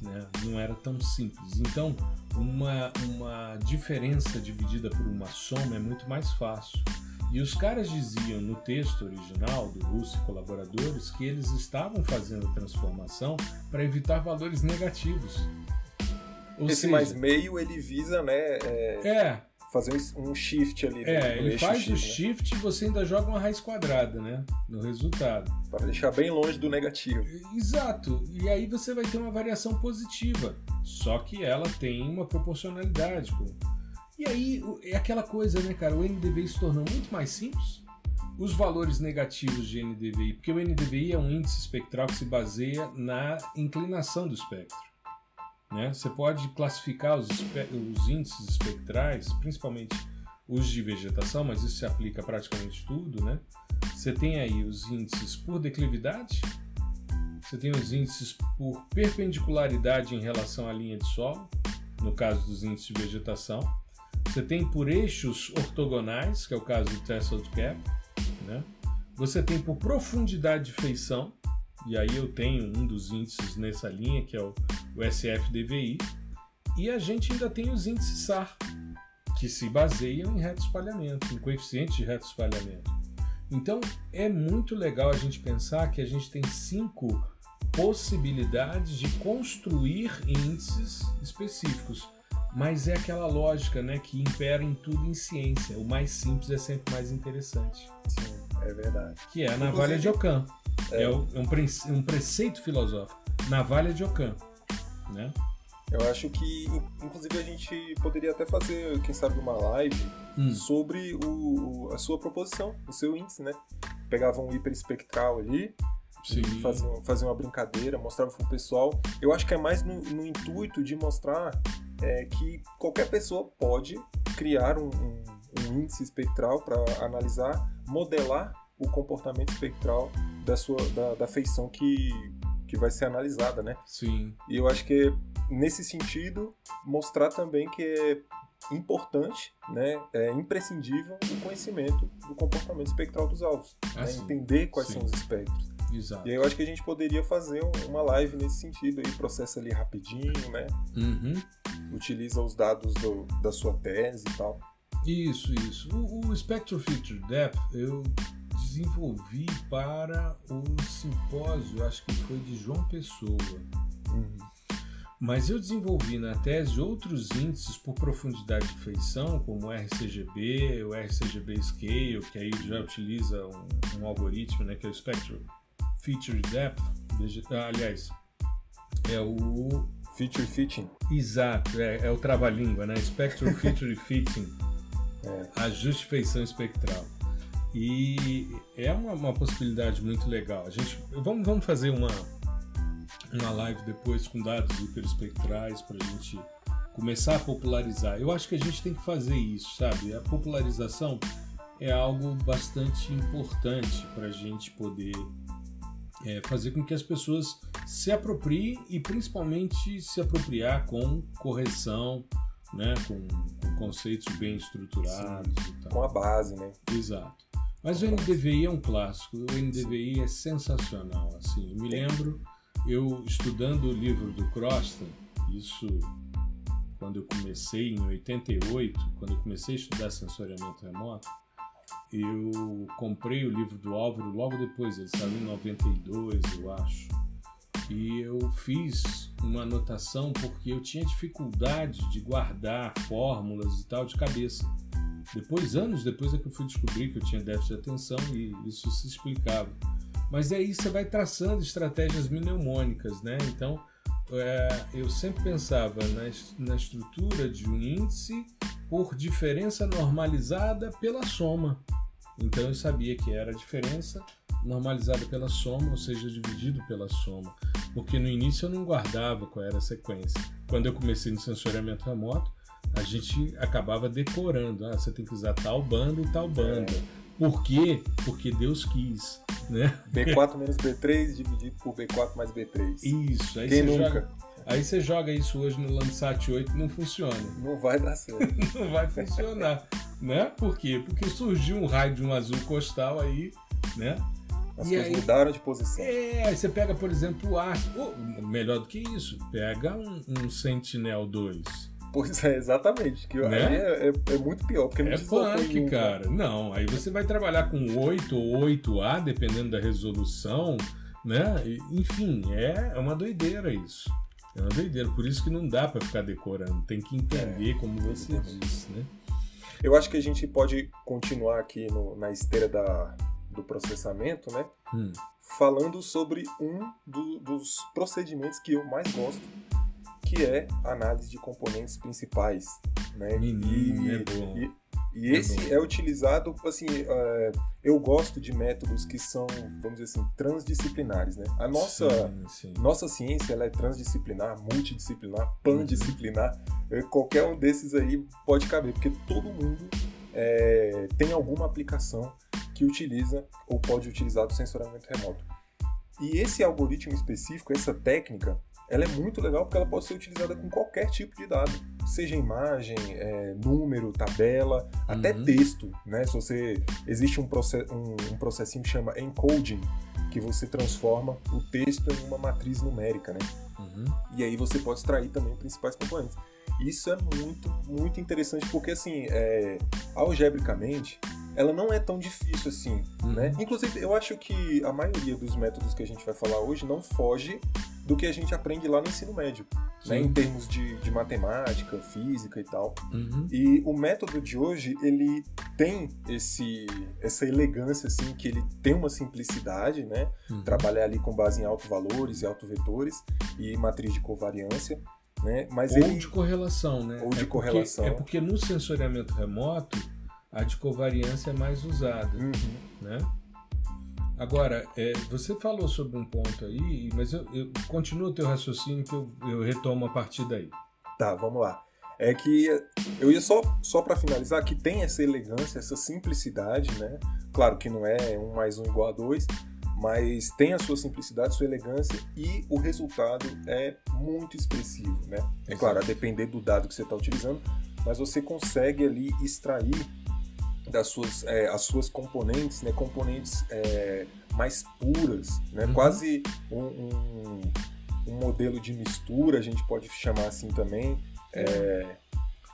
Né? Não era tão simples. Então, uma, uma diferença dividida por uma soma é muito mais fácil. E os caras diziam no texto original do Russo e colaboradores que eles estavam fazendo a transformação para evitar valores negativos. Ou Esse seja, mais meio ele visa, né? É, é fazer um shift ali. É, ele faz X, o né? shift e você ainda joga uma raiz quadrada, né? No resultado. Para deixar bem longe do negativo. Exato. E aí você vai ter uma variação positiva. Só que ela tem uma proporcionalidade. Pô. E aí é aquela coisa, né, cara? O NDVI se tornou muito mais simples. Os valores negativos de NDVI, porque o NDVI é um índice espectral que se baseia na inclinação do espectro. Né? Você pode classificar os, os índices espectrais, principalmente os de vegetação, mas isso se aplica a praticamente tudo. Né? Você tem aí os índices por declividade, você tem os índices por perpendicularidade em relação à linha de solo, no caso dos índices de vegetação, você tem por eixos ortogonais, que é o caso do threshold cap, né? Você tem por profundidade de feição, e aí eu tenho um dos índices nessa linha, que é o, o SFDVI, e a gente ainda tem os índices SAR, que se baseiam em reto espalhamento, em coeficiente de reto espalhamento. Então é muito legal a gente pensar que a gente tem cinco possibilidades de construir índices específicos. Mas é aquela lógica né, que impera em tudo em ciência. O mais simples é sempre mais interessante. Sim, é verdade. Que é a navalha de Ockham. É, é um, um preceito filosófico. Navalha de Ockham. Né? Eu acho que, inclusive, a gente poderia até fazer, quem sabe, uma live hum. sobre o, a sua proposição, o seu índice, né? Pegava um hiperespectral ali, fazia, fazia uma brincadeira, mostrava para o pessoal. Eu acho que é mais no, no intuito de mostrar é que qualquer pessoa pode criar um, um, um índice espectral para analisar, modelar o comportamento espectral da sua da, da feição que, que vai ser analisada, né? Sim. E eu acho que nesse sentido mostrar também que é importante, né, é imprescindível o conhecimento do comportamento espectral dos alvos, ah, né? entender quais sim. são os espectros. Exato. E aí eu acho que a gente poderia fazer uma live nesse sentido aí, processa ali rapidinho, né? Uhum. Utiliza os dados do, da sua tese e tal. Isso, isso. O, o Spectral Feature Depth eu desenvolvi para o simpósio, acho que foi de João Pessoa. Uhum. Mas eu desenvolvi na tese outros índices por profundidade de feição, como o RCGB, o RCGB Scale, que aí já utiliza um, um algoritmo, né, que é o Spectral Feature Depth, aliás, É o Feature Fitting. Exato, é, é o trava-língua, né? Spectral Feature Fitting. É. Ajuste feição espectral. E é uma, uma, possibilidade muito legal. A gente, vamos, vamos fazer uma, uma live depois com dados hiperespectrais para a gente começar a popularizar. Eu acho que a gente tem que fazer isso, sabe? A popularização é algo bastante importante para a gente poder é, fazer com que as pessoas se apropriem e principalmente se apropriar com correção, né, com, com conceitos bem estruturados Sim, e tal. Com a base, né? Exato. Mas o NDVI é um clássico, o NDVI é sensacional. Assim, eu me lembro eu estudando o livro do Croston, isso quando eu comecei em 88, quando eu comecei a estudar sensoriamento remoto, eu comprei o livro do Álvaro logo depois, ele saiu em 92, eu acho. E eu fiz uma anotação porque eu tinha dificuldade de guardar fórmulas e tal de cabeça. Depois, anos depois, é que eu fui descobrir que eu tinha déficit de atenção e isso se explicava. Mas aí você vai traçando estratégias mnemônicas, né? Então, é, eu sempre pensava na, na estrutura de um índice por diferença normalizada pela soma. Então eu sabia que era a diferença normalizada pela soma, ou seja, dividido pela soma. Porque no início eu não guardava qual era a sequência. Quando eu comecei no sensoriamento remoto, a gente acabava decorando. Ah, você tem que usar tal banda e tal banda. Por quê? Porque Deus quis. Né? B4 menos B3 dividido por B4 mais B3. Isso. Aí Quem nunca? Aí você joga isso hoje no Landsat 8 não funciona. Não vai dar certo. não vai funcionar. né? Por quê? Porque surgiu um raio de um azul costal aí, né? As e coisas aí, mudaram de posição. É, aí você pega, por exemplo, o ar. Oh, melhor do que isso, pega um, um Sentinel 2 Pois é, exatamente. Que né? é, é, é, muito pior, porque não é punk, cara. Não, aí você vai trabalhar com 8 ou 8A, dependendo da resolução, né? Enfim, é, é uma doideira isso. É uma doideira. Por isso que não dá para ficar decorando. Tem que entender, é, como você disse, né? Eu acho que a gente pode continuar aqui no, na esteira da, do processamento, né? Hum. Falando sobre um do, dos procedimentos que eu mais gosto, que é a análise de componentes principais. Né? Menino, e, é bom. E, e é esse é utilizado, assim, uh, eu gosto de métodos que são, vamos dizer assim, transdisciplinares, né? A nossa, sim, sim. nossa ciência, ela é transdisciplinar, multidisciplinar, pandisciplinar, uhum. qualquer um desses aí pode caber, porque todo mundo é, tem alguma aplicação que utiliza ou pode utilizar o sensoramento remoto. E esse algoritmo específico, essa técnica, ela é muito legal porque ela pode ser utilizada com qualquer tipo de dado, seja imagem, é, número, tabela, uhum. até texto, né? Se você existe um, process, um, um processinho que chama encoding, que você transforma o texto em uma matriz numérica, né? Uhum. E aí você pode extrair também principais componentes. Isso é muito, muito interessante porque assim, é, algebricamente ela não é tão difícil assim, uhum. né? Inclusive, eu acho que a maioria dos métodos que a gente vai falar hoje não foge do que a gente aprende lá no ensino médio, né? Em termos de, de matemática, física e tal. Uhum. E o método de hoje, ele tem esse, essa elegância, assim, que ele tem uma simplicidade, né? Uhum. Trabalhar ali com base em autovalores e autovetores e matriz de covariância. Né? Mas Ou ele... de correlação, né? Ou de é correlação. Porque, é porque no sensoriamento remoto a de covariância é mais usada, uhum. né? Agora, é, você falou sobre um ponto aí, mas eu, eu continuo o teu raciocínio que eu, eu retomo a partir daí. Tá, vamos lá. É que eu ia só, só para finalizar que tem essa elegância, essa simplicidade, né? Claro que não é um mais um igual a dois, mas tem a sua simplicidade, sua elegância e o resultado é muito expressivo, né? É claro, a depender do dado que você está utilizando, mas você consegue ali extrair das suas, é, as suas componentes, né, componentes é, mais puras, né, uhum. quase um, um, um, modelo de mistura, a gente pode chamar assim também, é,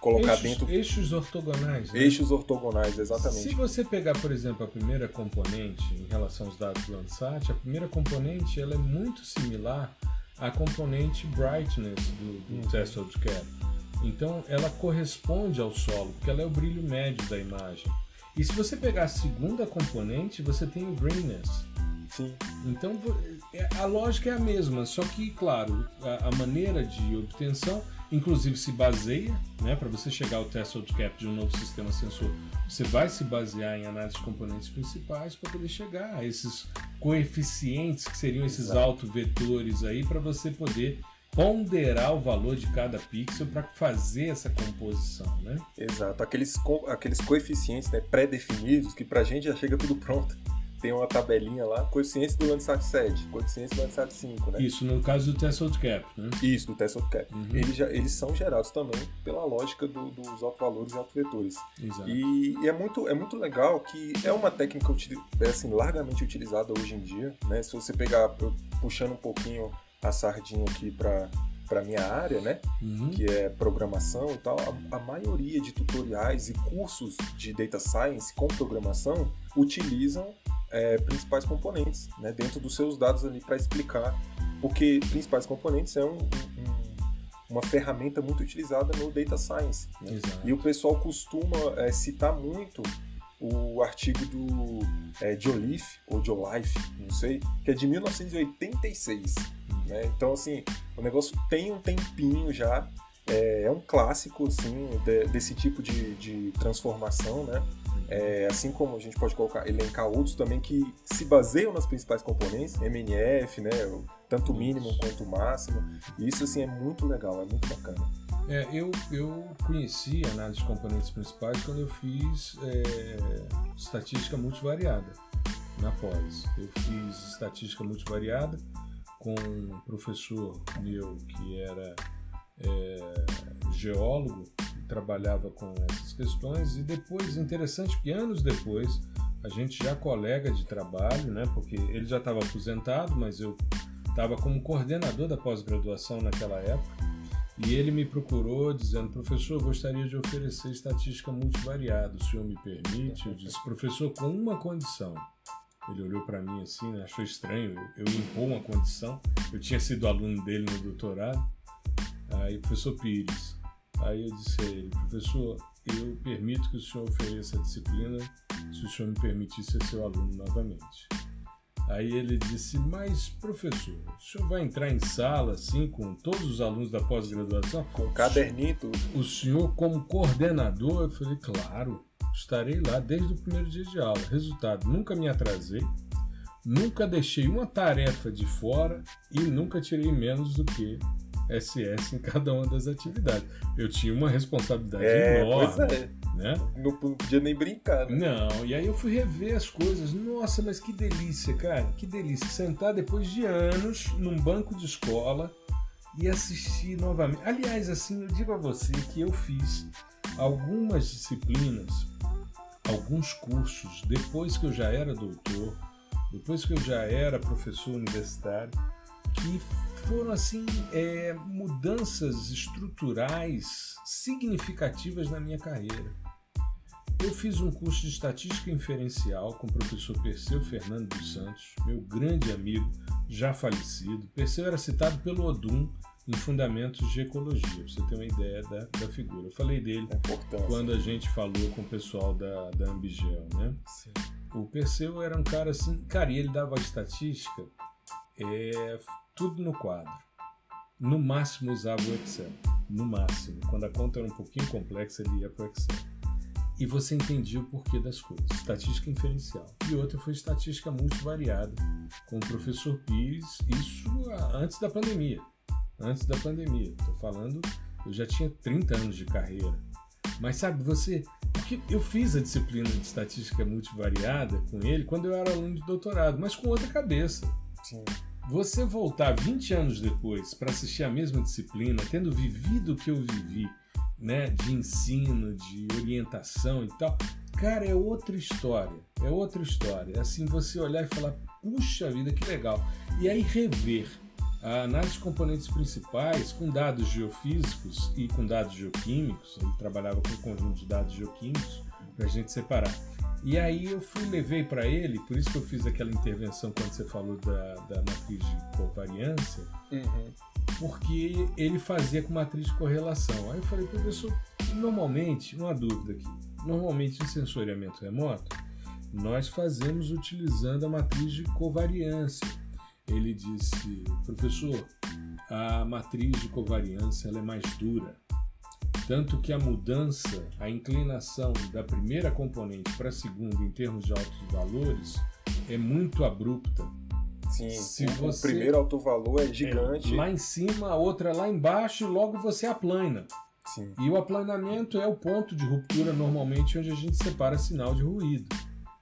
colocar eixos, dentro... Eixos ortogonais. Né? Eixos ortogonais, exatamente. Se você pegar, por exemplo, a primeira componente em relação aos dados do Landsat, a primeira componente ela é muito similar à componente brightness do, do uhum. Test então ela corresponde ao solo, porque ela é o brilho médio da imagem. E se você pegar a segunda componente, você tem o greenness. Sim. Então é, a lógica é a mesma, só que, claro, a, a maneira de obtenção, inclusive se baseia, né, para você chegar ao threshold cap de um novo sistema sensor, você vai se basear em análise de componentes principais para poder chegar a esses coeficientes que seriam esses autovetores aí para você poder ponderar o valor de cada pixel para fazer essa composição, né? Exato, aqueles, aqueles coeficientes né, pré-definidos que para a gente já chega tudo pronto tem uma tabelinha lá, coeficientes do Landsat 7, coeficientes do Landsat 5, né? Isso, no caso do Threshold Cap, né? Isso, do Threshold Cap. Uhum. Eles, já, eles são gerados também pela lógica do, dos autovalores e autovetores. Exato. E, e, é, muito, é muito legal que é uma técnica é, assim, largamente utilizada hoje em dia, né? Se você pegar, puxando um pouquinho a sardinha aqui para para minha área, né, uhum. que é programação e tal, a, a, maioria de tutoriais e cursos de data science com programação utilizam é, principais componentes, né, dentro dos seus dados ali para explicar, porque principais componentes é um, um, uma ferramenta muito utilizada no data science. Né? E o pessoal costuma é, citar muito o artigo do é, Joliffe, ou Jolife, não sei, que é de 1986. Né? Então, assim, o negócio tem um tempinho já, é, é um clássico, assim, de, desse tipo de, de transformação, né? É, assim como a gente pode colocar, elencar outros também que se baseiam nas principais componentes, MNF, né, tanto o mínimo quanto o máximo. E isso assim é muito legal, é muito bacana. É, eu, eu conheci a análise de componentes principais quando eu fiz é, estatística multivariada na pós. Eu fiz estatística multivariada com um professor meu que era é, geólogo trabalhava com essas questões e depois, interessante que anos depois, a gente já colega de trabalho, né, porque ele já estava aposentado, mas eu estava como coordenador da pós-graduação naquela época, e ele me procurou dizendo, professor, gostaria de oferecer estatística multivariada, o senhor me permite? Eu disse, professor, com uma condição. Ele olhou para mim assim, né, achou estranho eu, eu impor uma condição. Eu tinha sido aluno dele no doutorado. Aí, professor Pires, Aí eu disse a ele, professor, eu permito que o senhor ofereça a disciplina se o senhor me permitir ser seu aluno novamente. Aí ele disse, mas professor, o senhor vai entrar em sala assim com todos os alunos da pós-graduação? Com caderninho O senhor como coordenador? Eu falei, claro, estarei lá desde o primeiro dia de aula. Resultado, nunca me atrasei, nunca deixei uma tarefa de fora e nunca tirei menos do que SS em cada uma das atividades. Eu tinha uma responsabilidade é, enorme. É. Né? Não, não podia nem brincar. Né? Não, e aí eu fui rever as coisas. Nossa, mas que delícia, cara. Que delícia. Sentar depois de anos num banco de escola e assistir novamente. Aliás, assim, eu digo a você que eu fiz algumas disciplinas, alguns cursos, depois que eu já era doutor, depois que eu já era professor universitário, que foram assim é, mudanças estruturais significativas na minha carreira. Eu fiz um curso de estatística inferencial com o professor Perseu Fernando dos Santos, meu grande amigo, já falecido. Perseu era citado pelo Odum em Fundamentos de Ecologia, para você ter uma ideia da, da figura. Eu falei dele quando a gente falou com o pessoal da, da Ambigel, né? Sim. O Perseu era um cara assim, cara, e ele dava estatística é, tudo no quadro. No máximo usava o Excel. No máximo. Quando a conta era um pouquinho complexa, ele ia para o Excel. E você entendia o porquê das coisas. Estatística inferencial. E outra foi estatística multivariada, com o professor Pires, isso antes da pandemia. Antes da pandemia. Estou falando, eu já tinha 30 anos de carreira. Mas sabe, você. Eu fiz a disciplina de estatística multivariada com ele quando eu era aluno de doutorado, mas com outra cabeça. Sim. Você voltar 20 anos depois para assistir a mesma disciplina, tendo vivido o que eu vivi, né, de ensino, de orientação e tal, cara, é outra história. É outra história. É assim, você olhar e falar, puxa vida, que legal. E aí rever a análise de componentes principais com dados geofísicos e com dados geoquímicos. Ele trabalhava com um conjunto de dados geoquímicos para a gente separar e aí eu fui levei para ele, por isso que eu fiz aquela intervenção quando você falou da, da matriz de covariância, uhum. porque ele fazia com matriz de correlação. Aí eu falei, professor, normalmente, uma dúvida aqui, normalmente em sensoriamento remoto, nós fazemos utilizando a matriz de covariância. Ele disse, professor, a matriz de covariância é mais dura, tanto que a mudança, a inclinação da primeira componente para a segunda em termos de altos valores é muito abrupta. Sim, Se o, você, o primeiro alto valor é gigante. É, lá em cima, a outra lá embaixo e logo você aplana. Sim. E o aplanamento é o ponto de ruptura normalmente onde a gente separa sinal de ruído,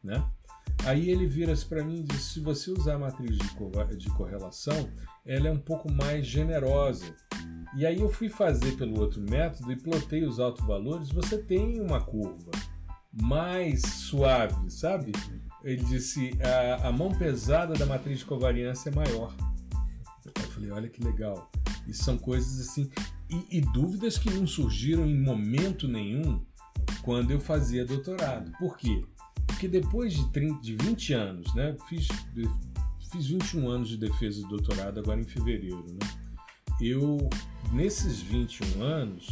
né? Aí ele vira-se para mim e diz: se você usar a matriz de, de correlação, ela é um pouco mais generosa. E aí eu fui fazer pelo outro método e plotei os altos valores, você tem uma curva mais suave, sabe? Ele disse, a, a mão pesada da matriz de covariância é maior. Eu falei, olha que legal. E são coisas assim. E, e dúvidas que não surgiram em momento nenhum quando eu fazia doutorado. Por quê? Porque depois de, 30, de 20 anos, né? Fiz, fiz 21 anos de defesa de doutorado agora em fevereiro, né? Eu, nesses 21 anos,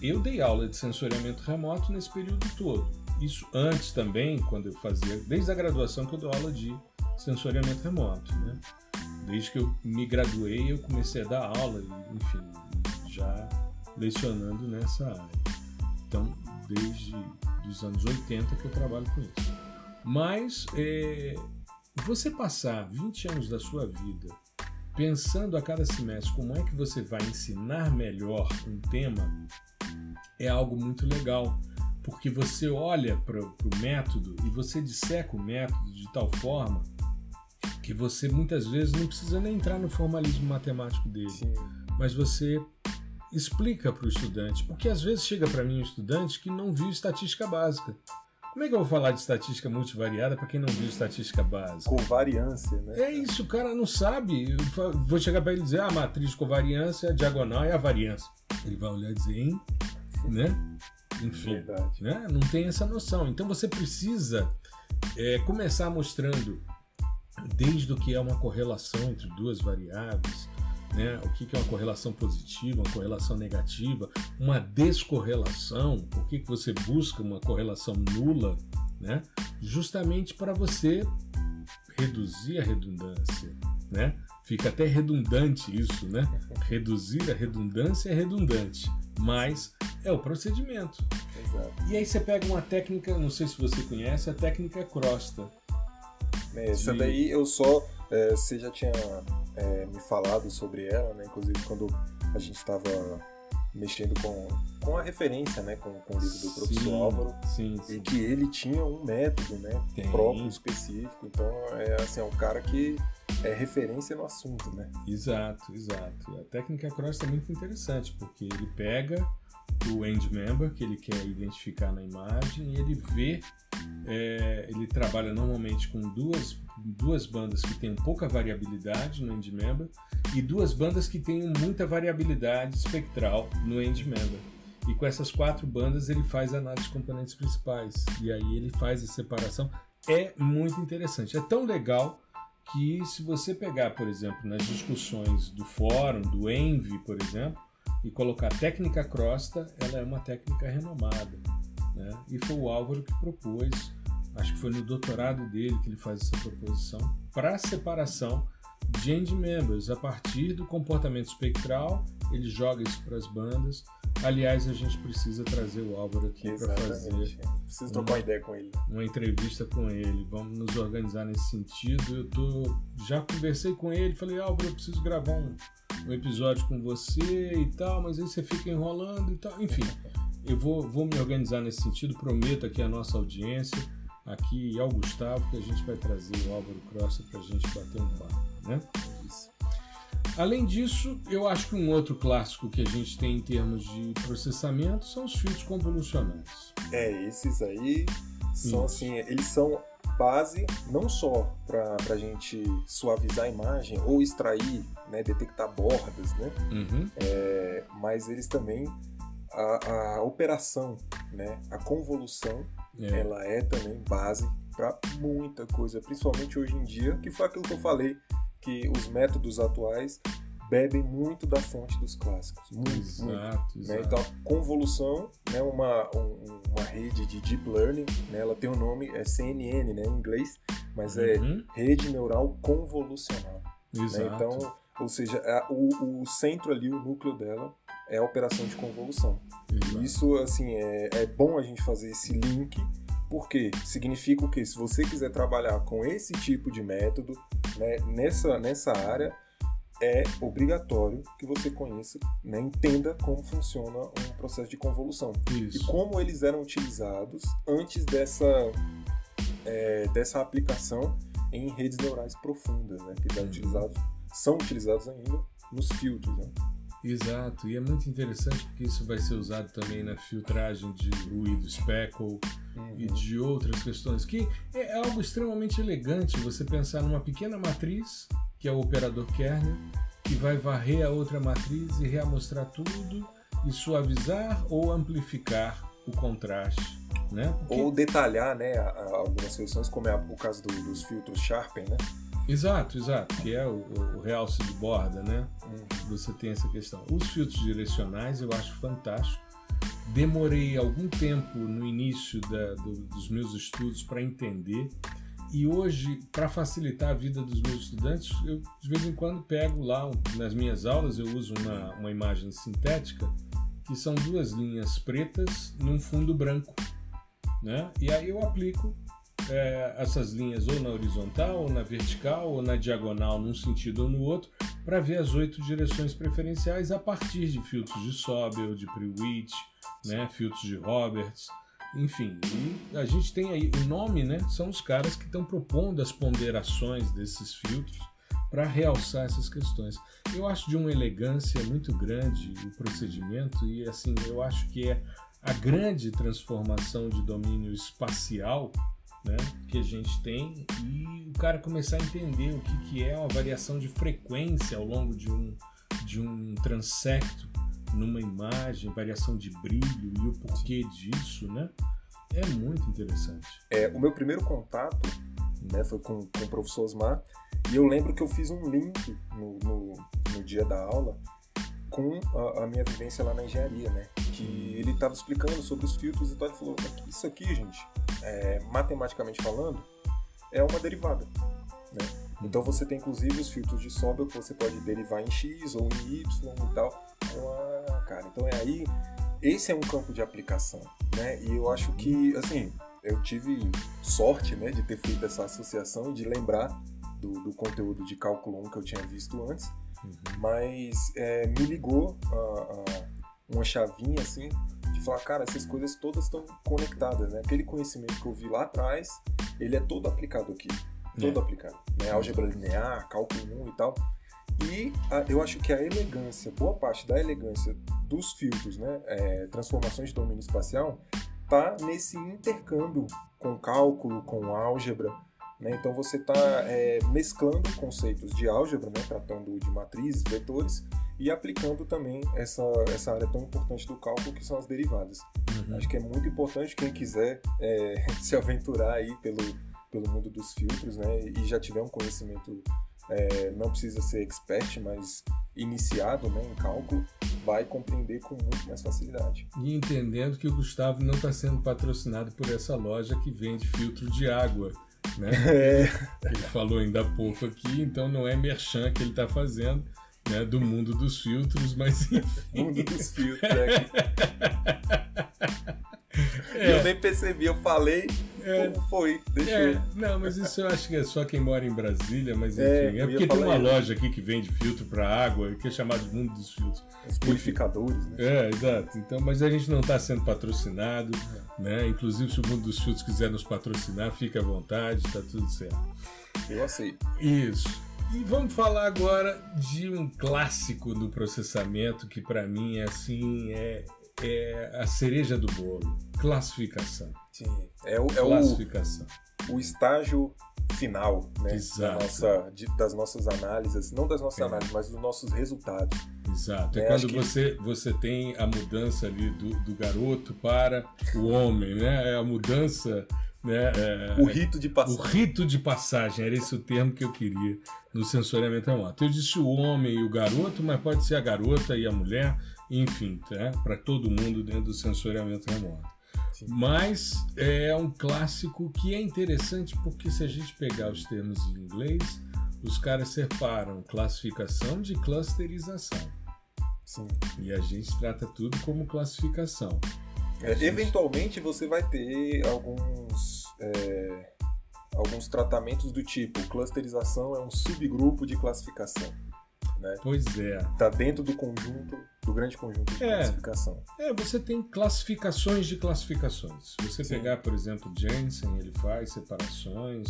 eu dei aula de sensoriamento remoto nesse período todo. Isso antes também, quando eu fazia, desde a graduação que eu dou aula de sensoriamento remoto, né? Desde que eu me graduei, eu comecei a dar aula, enfim, já lecionando nessa área. Então, desde os anos 80 que eu trabalho com isso. Mas é, você passar 20 anos da sua vida pensando a cada semestre como é que você vai ensinar melhor um tema é algo muito legal, porque você olha para o método e você disseca o método de tal forma que você muitas vezes não precisa nem entrar no formalismo matemático dele, Sim. mas você explica para o estudante, porque às vezes chega para mim um estudante que não viu estatística básica. Como é que eu vou falar de estatística multivariada para quem não viu estatística básica? Covariância, né? É isso, o cara não sabe. Eu vou chegar para ele e dizer: ah, a matriz de covariância, a diagonal é a variância. Ele vai olhar e dizer: hein? Né? Enfim, Verdade. né? não tem essa noção. Então você precisa é, começar mostrando desde o que é uma correlação entre duas variáveis, né? o que é uma correlação positiva, uma correlação negativa, uma descorrelação, por que você busca uma correlação nula, né? justamente para você reduzir a redundância. Né? Fica até redundante isso, né? Reduzir a redundância é redundante, mas é o procedimento. Exato. E aí você pega uma técnica, não sei se você conhece, a técnica Crosta. Essa de... daí eu só. É, você já tinha é, me falado sobre ela, né? Inclusive quando a gente estava mexendo com, com a referência, né? Com, com o livro do professor sim, Álvaro. Sim, sim. E que ele tinha um método, né? Tem. Próprio, específico. Então, é assim, é um cara que é referência no assunto, né? Exato, exato. A técnica cross é muito interessante, porque ele pega o end member que ele quer identificar na imagem e ele vê, é, ele trabalha normalmente com duas, duas bandas que têm pouca variabilidade no end member e duas bandas que têm muita variabilidade espectral no end member. E com essas quatro bandas ele faz a análise de componentes principais e aí ele faz a separação. É muito interessante, é tão legal que se você pegar, por exemplo, nas discussões do fórum, do Envy, por exemplo, e colocar técnica crosta, ela é uma técnica renomada. Né? E foi o Álvaro que propôs, acho que foi no doutorado dele que ele faz essa proposição, para a separação de end members a partir do comportamento espectral, ele joga isso para as bandas. Aliás, a gente precisa trazer o Álvaro aqui para fazer. Precisa trocar uma ideia com ele. Uma entrevista com ele. Vamos nos organizar nesse sentido. Eu tô, já conversei com ele, falei, Álvaro, eu preciso gravar um, um episódio com você e tal, mas aí você fica enrolando e tal. Enfim, eu vou, vou me organizar nesse sentido, prometo aqui a nossa audiência, aqui ao Gustavo, que a gente vai trazer o Álvaro Crossa para a gente bater um papo, né? Isso. Além disso, eu acho que um outro clássico que a gente tem em termos de processamento são os filtros convolucionais. É, esses aí são Isso. assim, eles são base não só para a gente suavizar a imagem ou extrair, né, detectar bordas, né, uhum. é, mas eles também a, a, operação, né, a convolução, é. ela é também base para muita coisa, principalmente hoje em dia, que foi aquilo que eu falei, que os métodos atuais bebem muito da fonte dos clássicos. Muito, exato, muito. Exato. Né? Então, a convolução é né, uma, um, uma rede de deep learning, né? ela tem o um nome, é CNN né, em inglês, mas é uhum. rede neural convolucional. Né? Exato. Né? Então, ou seja, a, o, o centro ali, o núcleo dela, é a operação de convolução. Exato. Isso, assim, é, é bom a gente fazer esse link, porque significa o que? Se você quiser trabalhar com esse tipo de método, né, nessa, nessa área, é obrigatório que você conheça, né, entenda como funciona um processo de convolução Isso. e como eles eram utilizados antes dessa, é, dessa aplicação em redes neurais profundas, né, que eram uhum. utilizados, são utilizados ainda nos filtros. Né? Exato, e é muito interessante porque isso vai ser usado também na filtragem de ruído speckle uhum. e de outras questões, que é algo extremamente elegante você pensar numa pequena matriz, que é o operador kernel, que vai varrer a outra matriz e reamostrar tudo e suavizar ou amplificar o contraste. Né? Porque... Ou detalhar né, algumas questões, como é o caso do, dos filtros Sharpen, né? Exato, exato, que é o, o realce de borda, né? Hum. Você tem essa questão. Os filtros direcionais eu acho fantástico. Demorei algum tempo no início da, do, dos meus estudos para entender. E hoje, para facilitar a vida dos meus estudantes, eu de vez em quando pego lá, nas minhas aulas, eu uso uma, uma imagem sintética, que são duas linhas pretas num fundo branco. Né? E aí eu aplico é, essas linhas ou na horizontal, ou na vertical, ou na diagonal, num sentido ou no outro, para ver as oito direções preferenciais a partir de filtros de Sobel, de Prewitt, né, filtros de Roberts, enfim. E a gente tem aí o nome, né? São os caras que estão propondo as ponderações desses filtros para realçar essas questões. Eu acho de uma elegância muito grande o procedimento e assim eu acho que é a grande transformação de domínio espacial né, que a gente tem e o cara começar a entender o que, que é uma variação de frequência ao longo de um, de um transecto numa imagem, variação de brilho e o porquê disso, né? É muito interessante. É, o meu primeiro contato né, foi com, com o professor Osmar e eu lembro que eu fiz um link no, no, no dia da aula com a, a, minha vivência lá na engenharia, né? Que ele estava explicando sobre os filtros e tal. Ele falou: Isso aqui, gente, é, matematicamente falando, é uma derivada. Né? Então você tem inclusive os filtros de Sobel que você pode derivar em x ou em y e tal. Ah, cara, então é aí. Esse é um campo de aplicação, né? E eu acho que, assim, eu tive sorte, né, de ter feito essa associação e de lembrar do, do conteúdo de cálculo 1 que eu tinha visto antes Uhum. Mas é, me ligou a, a uma chavinha assim de falar, cara, essas coisas todas estão conectadas, né? Aquele conhecimento que eu vi lá atrás, ele é todo aplicado aqui, todo é. aplicado, né? Álgebra linear, cálculo 1 e tal. E a, eu acho que a elegância, boa parte da elegância dos filtros, né, é, transformações de domínio espacial, tá nesse intercâmbio com cálculo, com álgebra, né? Então você está é, mesclando conceitos de álgebra, né? tratando de matrizes, vetores, e aplicando também essa, essa área tão importante do cálculo que são as derivadas. Uhum. Acho que é muito importante quem quiser é, se aventurar aí pelo, pelo mundo dos filtros né? e já tiver um conhecimento, é, não precisa ser expert, mas iniciado né, em cálculo, vai compreender com muito mais facilidade. E entendendo que o Gustavo não está sendo patrocinado por essa loja que vende filtro de água né? É. Ele falou ainda há pouco aqui, então não é merchan que ele está fazendo, né? Do mundo dos filtros, mas enfim. Mundo dos filtros, é. É. Eu nem percebi, eu falei, é. como foi, deixa é. Não, mas isso eu acho que é só quem mora em Brasília, mas é, enfim. É, é porque tem uma loja aqui que vende filtro para água, que é chamado Mundo dos Filtros. Os purificadores, né? É, exato. Então, mas a gente não está sendo patrocinado. Né? Inclusive, se o Mundo dos Filtros quiser nos patrocinar, fique à vontade, está tudo certo. Eu aceito. Isso. E vamos falar agora de um clássico do processamento que para mim é assim é, é a cereja do bolo, classificação. Sim, é o, é. O, o estágio final né, da nossa, de, das nossas análises, não das nossas é. análises, mas dos nossos resultados. Exato. É, é quando você, que... você tem a mudança ali do, do garoto para o homem, né? É a mudança Né? É, o rito de passagem. O rito de passagem, era esse o termo que eu queria no sensoriamento remoto. Eu disse o homem e o garoto, mas pode ser a garota e a mulher, enfim, tá? para todo mundo dentro do sensoriamento remoto. Sim. Mas é um clássico que é interessante porque se a gente pegar os termos em inglês, os caras separam classificação de clusterização. Sim. E a gente trata tudo como classificação. É, gente... Eventualmente você vai ter alguns, é, alguns tratamentos do tipo clusterização é um subgrupo de classificação. Né? Pois é. Está dentro do conjunto, do grande conjunto de é, classificação. É, você tem classificações de classificações. Se você Sim. pegar, por exemplo, Jensen, ele faz separações,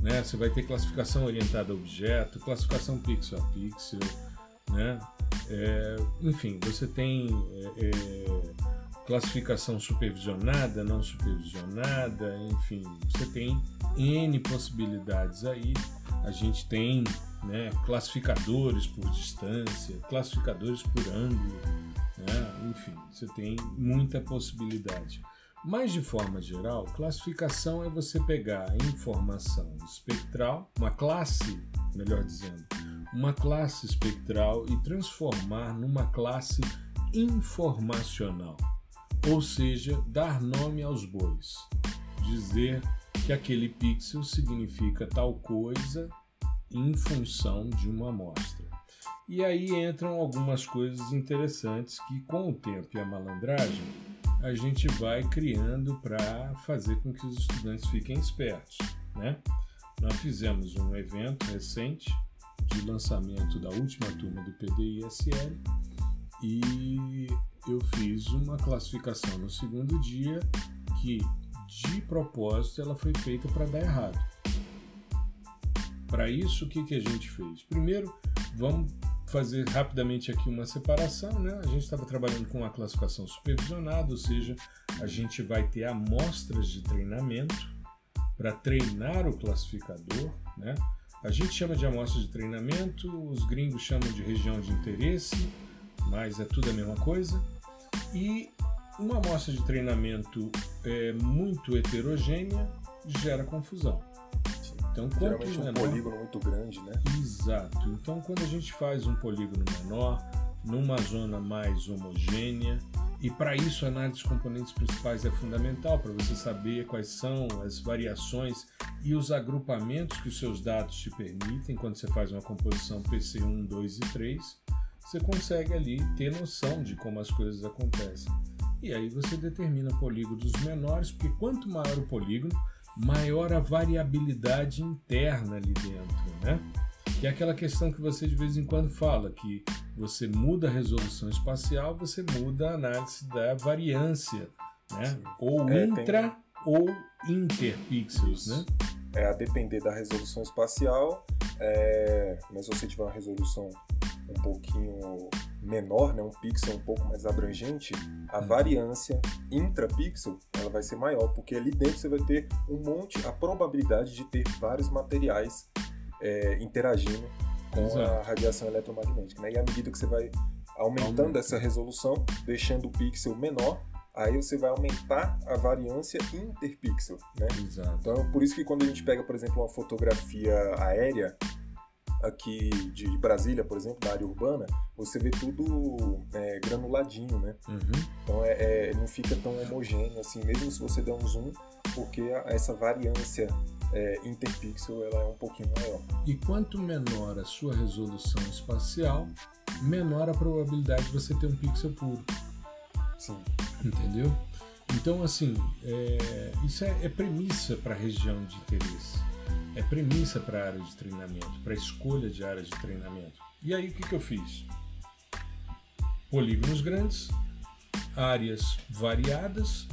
né? Você vai ter classificação orientada a objeto, classificação pixel a pixel, né? É, enfim, você tem é, é classificação supervisionada, não supervisionada, enfim, você tem N possibilidades aí. A gente tem né, classificadores por distância, classificadores por ângulo, né, enfim, você tem muita possibilidade. Mas de forma geral, classificação é você pegar a informação espectral, uma classe, melhor dizendo, uma classe espectral e transformar numa classe informacional. Ou seja, dar nome aos bois, dizer que aquele pixel significa tal coisa em função de uma amostra. E aí entram algumas coisas interessantes que, com o tempo e a malandragem, a gente vai criando para fazer com que os estudantes fiquem espertos. Né? Nós fizemos um evento recente de lançamento da última turma do PDI-SL e eu fiz uma classificação no segundo dia que, de propósito, ela foi feita para dar errado. Para isso, o que, que a gente fez? Primeiro, vamos fazer rapidamente aqui uma separação, né? A gente estava trabalhando com uma classificação supervisionada, ou seja, a gente vai ter amostras de treinamento para treinar o classificador, né? A gente chama de amostra de treinamento, os gringos chamam de região de interesse, mas é tudo a mesma coisa. E uma amostra de treinamento é, muito heterogênea gera confusão. Então, quanto Geralmente menor... um polígono muito grande, né? Exato. Então, quando a gente faz um polígono menor, numa zona mais homogênea, e para isso a análise dos componentes principais é fundamental para você saber quais são as variações e os agrupamentos que os seus dados te permitem quando você faz uma composição PC1, 2 e 3 você consegue ali ter noção de como as coisas acontecem. E aí você determina polígonos menores, porque quanto maior o polígono, maior a variabilidade interna ali dentro, né? Que é aquela questão que você de vez em quando fala, que você muda a resolução espacial, você muda a análise da variância, né? Sim. Ou é, intra tem... ou interpixels, né? É a depender da resolução espacial, é... mas se você tiver uma resolução um pouquinho menor, né, um pixel um pouco mais abrangente, a uhum. variância intrapixel ela vai ser maior, porque ali dentro você vai ter um monte, a probabilidade de ter vários materiais é, interagindo com Exato. a radiação eletromagnética. Né? E à medida que você vai aumentando Aumenta. essa resolução, deixando o pixel menor, aí você vai aumentar a variância interpixel, né? Exato. Então, por isso que quando a gente pega, por exemplo, uma fotografia aérea, aqui de Brasília, por exemplo, da área urbana, você vê tudo é, granuladinho, né? Uhum. Então é, é, não fica tão homogêneo assim, mesmo se você der um zoom, porque essa variância é, interpixel ela é um pouquinho maior. E quanto menor a sua resolução espacial, menor a probabilidade de você ter um pixel puro. Sim. Entendeu? Então, assim, é, isso é, é premissa para a região de interesse é premissa para a área de treinamento, para a escolha de área de treinamento. E aí o que, que eu fiz? Polígonos grandes, áreas variadas,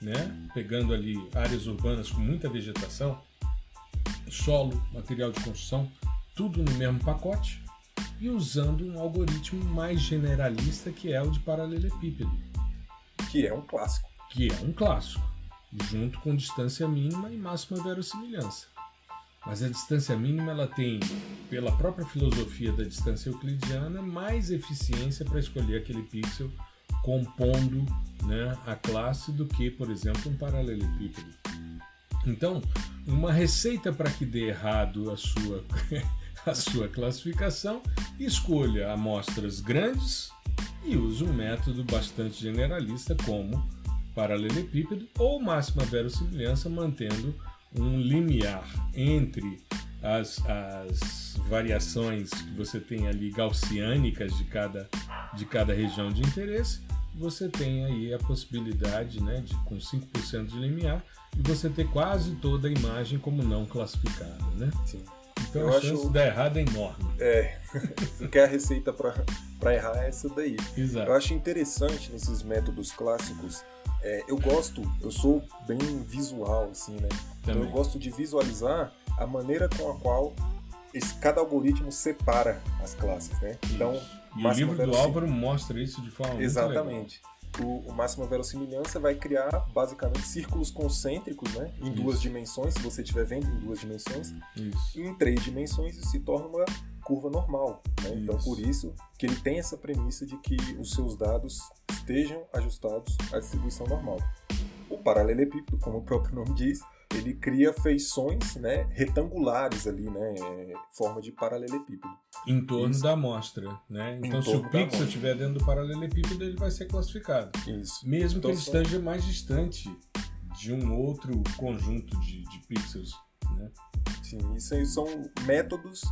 né? pegando ali áreas urbanas com muita vegetação, solo, material de construção, tudo no mesmo pacote e usando um algoritmo mais generalista que é o de paralelepípedo. Que é um clássico. Que é um clássico, junto com distância mínima e máxima verossimilhança. Mas a distância mínima ela tem, pela própria filosofia da distância euclidiana, mais eficiência para escolher aquele pixel compondo né, a classe do que, por exemplo, um paralelepípedo. Então, uma receita para que dê errado a sua, a sua classificação, escolha amostras grandes e use um método bastante generalista como paralelepípedo ou máxima verossimilhança, mantendo um limiar entre as, as variações que você tem ali gaussiânicas de cada, de cada região de interesse, você tem aí a possibilidade né, de, com 5% de limiar, e você ter quase toda a imagem como não classificada. Né? Sim. Então Eu a chance acho... de dar errado é enorme. É, que a receita para errar é essa daí. Exato. Eu acho interessante nesses métodos clássicos é, eu gosto, eu sou bem visual, assim, né? Então eu gosto de visualizar a maneira com a qual esse, cada algoritmo separa as classes, né? Então, e o livro do Álvaro mostra isso de forma Exatamente. O, o máxima verossimilhança vai criar basicamente círculos concêntricos, né? Em isso. duas dimensões, se você estiver vendo em duas dimensões. Isso. E em três dimensões isso se torna uma curva normal. Né? Então, por isso que ele tem essa premissa de que os seus dados estejam ajustados à distribuição normal. O paralelepípedo, como o próprio nome diz, ele cria feições né, retangulares ali, né, forma de paralelepípedo. Em torno Isso. da amostra, né? Então, se o pixel estiver dentro do paralelepípedo, ele vai ser classificado. Isso. Mesmo então, que ele só... esteja mais distante de um outro conjunto de, de pixels, né? Sim, isso aí são métodos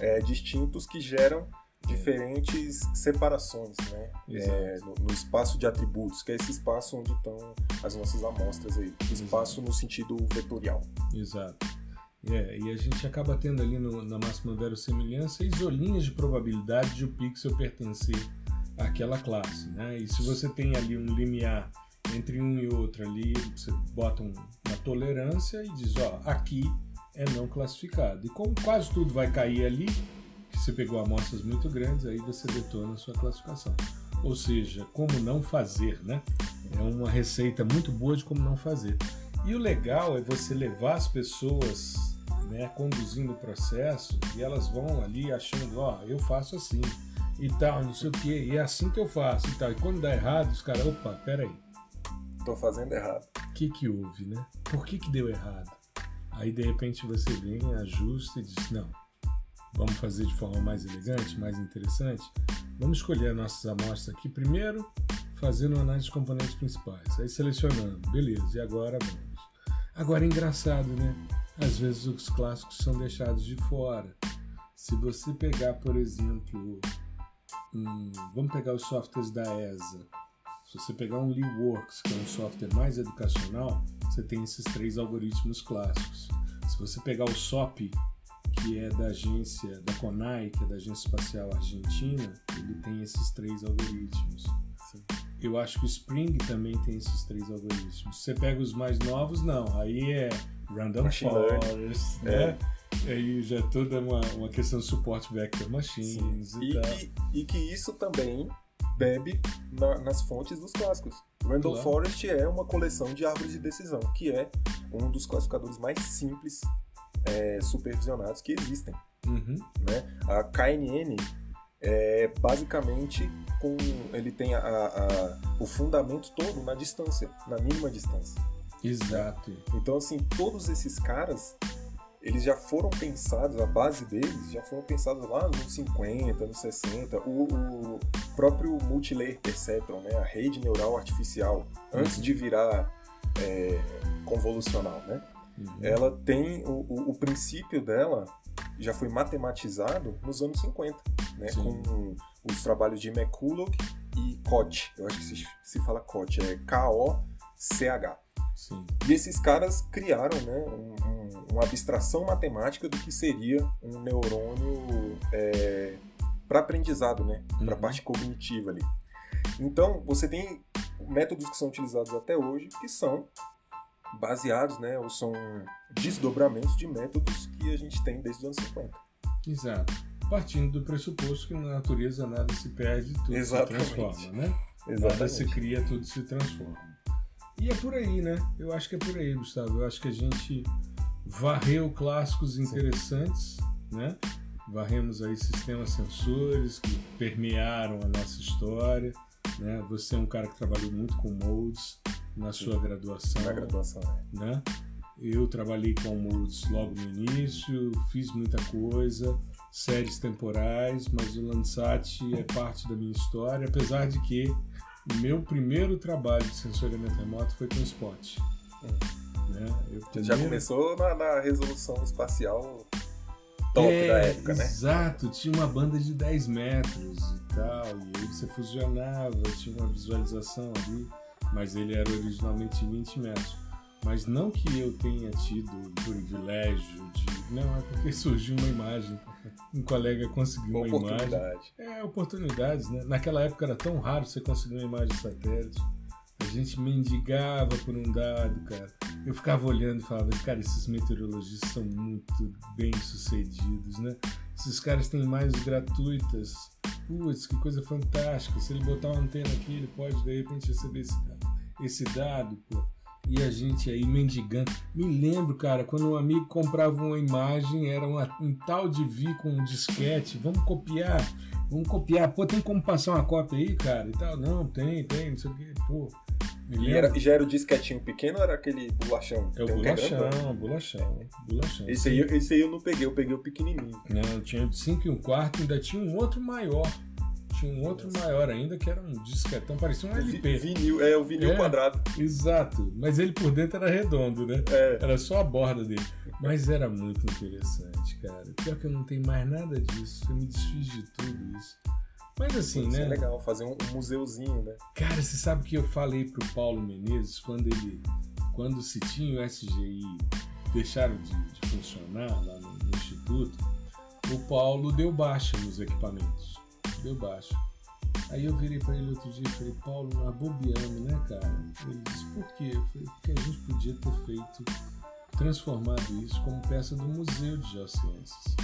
é, distintos que geram diferentes separações né? É, no, no, espaço de atributos, que é esse espaço onde estão as nossas amostras aí. Espaço Exato. no sentido vetorial. Exato. É, e a gente acaba tendo ali no, na máxima verossimilhança isolinhas de probabilidade de o pixel pertencer àquela classe. Né? E se você tem ali um limiar entre um e outro ali, você bota um, uma tolerância e diz, ó, aqui é não classificado. E como quase tudo vai cair ali, que você pegou amostras muito grandes, aí você detona a sua classificação. Ou seja, como não fazer, né? É uma receita muito boa de como não fazer. E o legal é você levar as pessoas né, conduzindo o processo e elas vão ali achando, ó, oh, eu faço assim e tal, não sei o que, e é assim que eu faço e tal. E quando dá errado, os caras, opa, peraí. Tô fazendo errado. O que que houve, né? Por que que deu errado? Aí de repente você vem, ajusta e diz: não, vamos fazer de forma mais elegante, mais interessante. Vamos escolher nossas amostras aqui primeiro, fazendo análise dos componentes principais. Aí selecionando, beleza, e agora vamos. Agora é engraçado, né? Às vezes os clássicos são deixados de fora. Se você pegar, por exemplo, um, vamos pegar os softwares da ESA. Se você pegar um LeeWorks, que é um software mais educacional, você tem esses três algoritmos clássicos. Se você pegar o SOP, que é da agência, da CONAI, que é da Agência Espacial Argentina, ele tem esses três algoritmos. Sim. Eu acho que o Spring também tem esses três algoritmos. Você pega os mais novos, não. Aí é Random Forest, né? É. Aí já é toda uma, uma questão de suporte vector machines Sim. e, e, tal. E, e que isso também bebe na, nas fontes dos clássicos. Random claro. Forest é uma coleção de árvores de decisão, que é um dos classificadores mais simples é, supervisionados que existem. Uhum. Né? A KNN é basicamente com ele tem a, a, o fundamento todo na distância, na mínima distância. Exato. Então assim todos esses caras eles já foram pensados, a base deles já foram pensados lá nos 50, nos 60. O, o próprio Multilayer Perceptron, né, a rede neural artificial, antes de virar é, convolucional, né? Uhum. Ela tem o, o, o, princípio dela já foi matematizado nos anos 50, né? Com os trabalhos de McCulloch e Koch. Eu acho que se, se fala Koch, é K-O-C-H. E esses caras criaram né, um, uma abstração matemática do que seria um neurônio é, para aprendizado, né, uhum. para a parte cognitiva ali. Então, você tem métodos que são utilizados até hoje que são baseados, né, ou são desdobramentos de métodos que a gente tem desde os anos 50. Exato. Partindo do pressuposto que na natureza nada se perde, tudo Exatamente. se transforma, né? Exatamente. Nada se cria, tudo se transforma. E é por aí, né? Eu acho que é por aí, Gustavo. Eu acho que a gente varreu clássicos interessantes, né? Varremos aí sistemas sensores que permearam a nossa história, né? Você é um cara que trabalhou muito com modes na Sim. sua graduação. Na graduação, é. né? Eu trabalhei com moods logo no início, fiz muita coisa, séries temporais, mas o Landsat é parte da minha história, apesar de que meu primeiro trabalho de sensoriamento remoto foi com Spot. Hum. Né? primeiro... Já começou na, na resolução espacial top é, da época, né? Exato, tinha uma banda de 10 metros e tal, e aí você fusionava, tinha uma visualização ali, mas ele era originalmente 20 metros. Mas não que eu tenha tido o privilégio de. Não, é porque surgiu uma imagem. Um colega conseguiu uma imagem. É, oportunidades, né? Naquela época era tão raro você conseguir uma imagem satélite. A gente mendigava por um dado, cara. Eu ficava olhando e falava, cara, esses meteorologistas são muito bem sucedidos, né? Esses caras têm imagens gratuitas. Putz, que coisa fantástica. Se ele botar uma antena aqui, ele pode de repente receber esse, esse dado, pô. E a gente aí mendigando. Me lembro, cara, quando um amigo comprava uma imagem, era uma, um tal de vir com um disquete. Vamos copiar, vamos copiar. Pô, tem como passar uma cópia aí, cara? E tal. Não, tem, tem, não sei o quê. Pô. E era, já era o disquetinho pequeno ou era aquele bolachão? É o bolachão, um bolachão, bolachão. Esse aí, esse aí eu não peguei, eu peguei o pequenininho. Não, tinha 5 e um quarto, ainda tinha um outro maior tinha um outro maior ainda que era um disquetão, parecia um LP. Vinil, é o vinil é, quadrado. Exato, mas ele por dentro era redondo, né? É. Era só a borda dele. Mas era muito interessante, cara. Pior que eu não tenho mais nada disso, eu me desfiz de tudo isso. Mas assim, né? É legal, fazer um, um museuzinho, né? Cara, você sabe que eu falei pro Paulo Menezes quando ele. Quando o Citinho e o SGI deixaram de, de funcionar lá no, no Instituto, o Paulo deu baixa nos equipamentos deu baixo. Aí eu virei para ele outro dia e falei, Paulo, nós bobeamos, né, cara? Ele disse, por quê? Eu falei, porque a gente podia ter feito, transformado isso como peça do Museu de Geociências.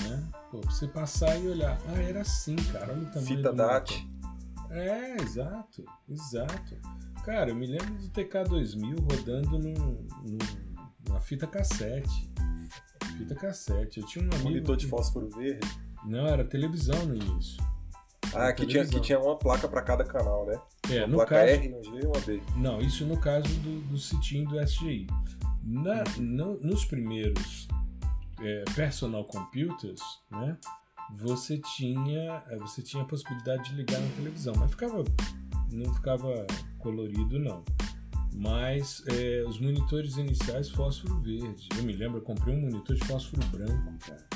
Né? Pô, pra você passar e olhar, ah, era assim, cara, olha o tamanho Fita DAT. É, exato, exato. Cara, eu me lembro do TK2000 rodando num, num, numa fita cassete. Fita cassete. Eu tinha um amigo. Monitor de fósforo verde. Não, era televisão no início. Ah, que tinha, que tinha uma placa para cada canal, né? É, uma no placa caso, R, um G e uma B. Não, isso no caso do, do CITIM do SGI. Na, no, nos primeiros é, personal computers, né? Você tinha, é, você tinha a possibilidade de ligar na televisão, mas ficava, não ficava colorido não. Mas é, os monitores iniciais fósforo verde. Eu me lembro, eu comprei um monitor de fósforo branco, cara.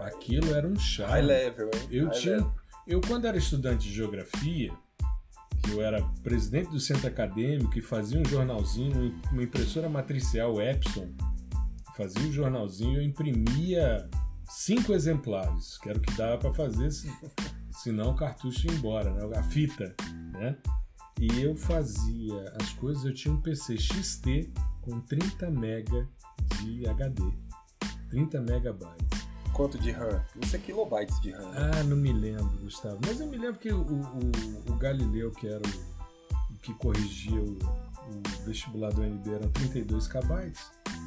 Aquilo era um chá. High level, hein? Eu High tinha. Level. Eu, quando era estudante de geografia, que eu era presidente do centro acadêmico e fazia um jornalzinho, uma impressora matricial Epson, fazia um jornalzinho, eu imprimia cinco exemplares, que era o que dava para fazer, senão o cartucho ia embora, né? a fita, né? E eu fazia as coisas, eu tinha um PC XT com 30 MB de HD, 30 megabytes. Quanto de RAM? Isso é kilobytes de RAM. Ah, não me lembro, Gustavo. Mas eu me lembro que o, o, o Galileu, que era o, o que corrigia o, o, vestibular do UNB, eram 32 KB.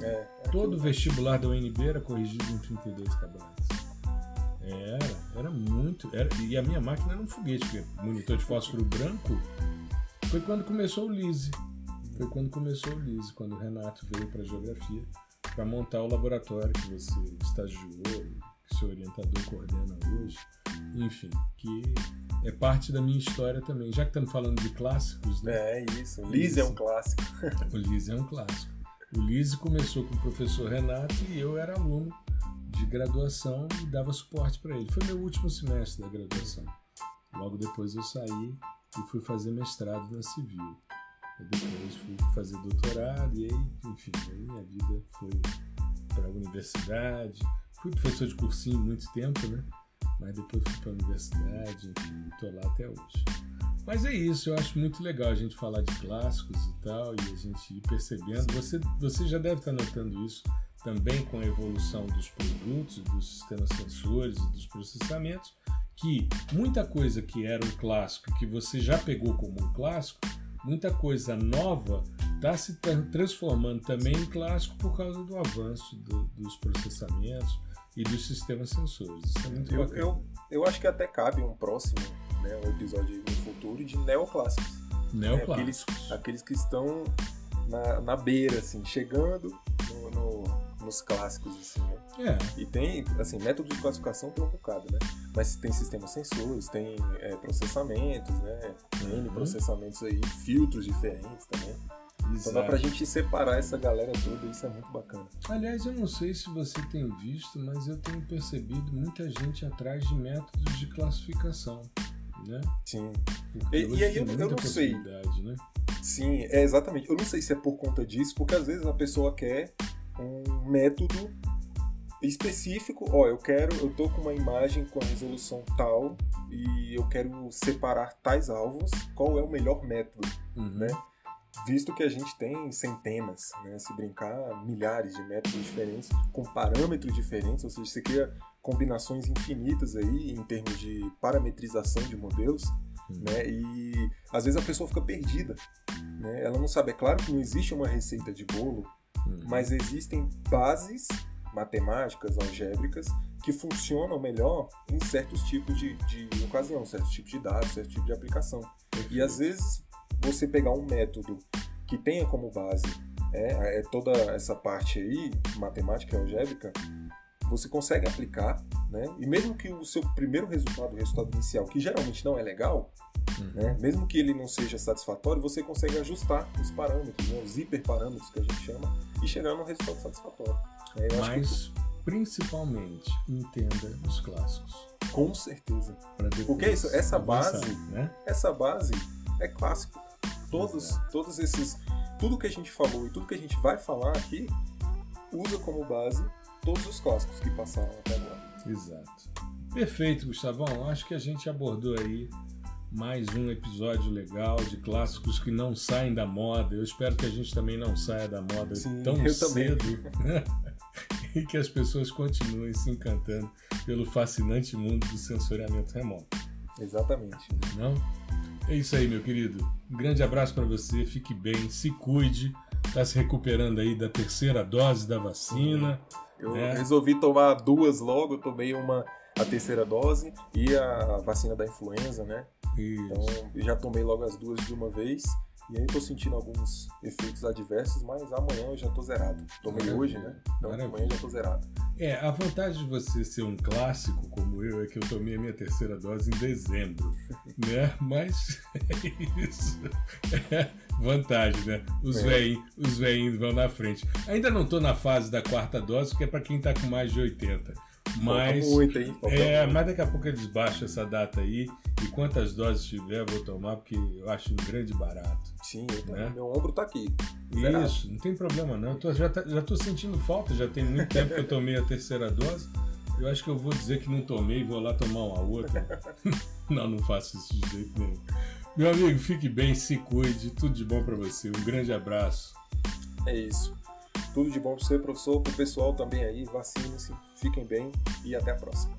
É, é Todo vestibular da UNB era corrigido em 32 KB. Era, era muito. Era, e a minha máquina era um foguete, porque monitor de fósforo branco foi quando começou o LISE. Foi quando começou o LISE, quando o Renato veio para geografia para montar o laboratório que você estagiou, que seu orientador coordena hoje, enfim, que é parte da minha história também. Já que estamos falando de clássicos, né? É isso. O Lise é um clássico. o Lise é um clássico. O Lise começou com o professor Renato e eu era aluno de graduação e dava suporte para ele. Foi meu último semestre da graduação. Logo depois eu saí e fui fazer mestrado na Civil. E depois fui fazer doutorado e aí, enfim, aí minha vida foi para a universidade. Fui professor de cursinho muito tempo, né? Mas depois fui para a universidade, enfim, estou lá até hoje. Mas é isso, eu acho muito legal a gente falar de clássicos e tal, e a gente ir percebendo. Você, você já deve estar notando isso também com a evolução dos produtos, dos sistemas sensores e dos processamentos, que muita coisa que era um clássico, que você já pegou como um clássico, muita coisa nova está se transformando também em clássico por causa do avanço do, dos processamentos e dos sistemas sensores. Isso é muito eu, bacana. Eu, eu acho que até cabe um próximo né, um episódio no futuro de neoclássicos. Neoclássicos. Né, aqueles, aqueles que estão na, na beira, assim, chegando no, no, nos clássicos, assim, né? É. E tem, assim, método de classificação tem um bocado, né? Mas tem sistemas sensores, tem é, processamentos, né? Uhum. N processamentos aí, filtros diferentes também. Exato. Então dá pra gente separar essa galera toda, isso é muito bacana. Aliás, eu não sei se você tem visto, mas eu tenho percebido muita gente atrás de métodos de classificação, né? Sim. E, e, aí eu, eu não sei. Né? Sim, é exatamente. Eu não sei se é por conta disso, porque às vezes a pessoa quer um método específico, ó, eu quero, eu tô com uma imagem com a resolução tal e eu quero separar tais alvos, qual é o melhor método, uhum. né? Visto que a gente tem centenas, né? Se brincar, milhares de métodos diferentes, com parâmetros diferentes, ou seja, você cria combinações infinitas aí em termos de parametrização de modelos, uhum. né? E às vezes a pessoa fica perdida, né? Ela não sabe, é claro que não existe uma receita de bolo, uhum. mas existem bases matemáticas, algébricas, que funcionam melhor em certos tipos de, de ocasião, certos tipos de dados, certos tipos de aplicação. E às vezes você pegar um método que tenha como base é, é toda essa parte aí, matemática e algébrica, você consegue aplicar, né? E mesmo que o seu primeiro resultado, o resultado inicial, que geralmente não é legal, uhum. né? Mesmo que ele não seja satisfatório, você consegue ajustar os parâmetros, né? os hiperparâmetros que a gente chama, e chegar num resultado satisfatório. É, Mas, que... principalmente, entenda os clássicos. Com certeza. Porque isso, essa avançar, base, né? essa base é clássico. Todos, todos esses, tudo que a gente falou e tudo que a gente vai falar aqui usa como base todos os clássicos que passaram até agora. Exato. Perfeito, Gustavão. Acho que a gente abordou aí mais um episódio legal de clássicos que não saem da moda. Eu espero que a gente também não saia da moda Sim, tão cedo. e que as pessoas continuem se encantando pelo fascinante mundo do sensoriamento remoto. Exatamente. Não? É isso aí, meu querido. Um grande abraço para você, fique bem, se cuide. Está se recuperando aí da terceira dose da vacina. Eu né? resolvi tomar duas logo, tomei uma a terceira dose e a vacina da influenza, né? Isso. Então já tomei logo as duas de uma vez. E aí tô sentindo alguns efeitos adversos, mas amanhã eu já tô zerado. Tomei hoje, né? Então Maravilha. amanhã já tô zerado. É, a vantagem de você ser um clássico como eu é que eu tomei a minha terceira dose em dezembro, né? Mas é isso. É vantagem, né? Os é. veinhos os vão na frente. Ainda não tô na fase da quarta dose, porque é para quem tá com mais de 80. Mas, muito, hein? é, muito. mas daqui a pouco eles baixam essa data aí. E quantas doses tiver, eu vou tomar, porque eu acho um grande barato. Sim, né? meu ombro tá aqui. Zerado. Isso, não tem problema não. Eu tô, já, tá, já tô sentindo falta, já tem muito tempo que eu tomei a terceira dose. Eu acho que eu vou dizer que não tomei e vou lá tomar uma outra. não, não faço isso de jeito nenhum. Meu amigo, fique bem, se cuide, tudo de bom para você. Um grande abraço. É isso. Tudo de bom para você, professor, para o pessoal também aí. Vacinem-se, fiquem bem e até a próxima.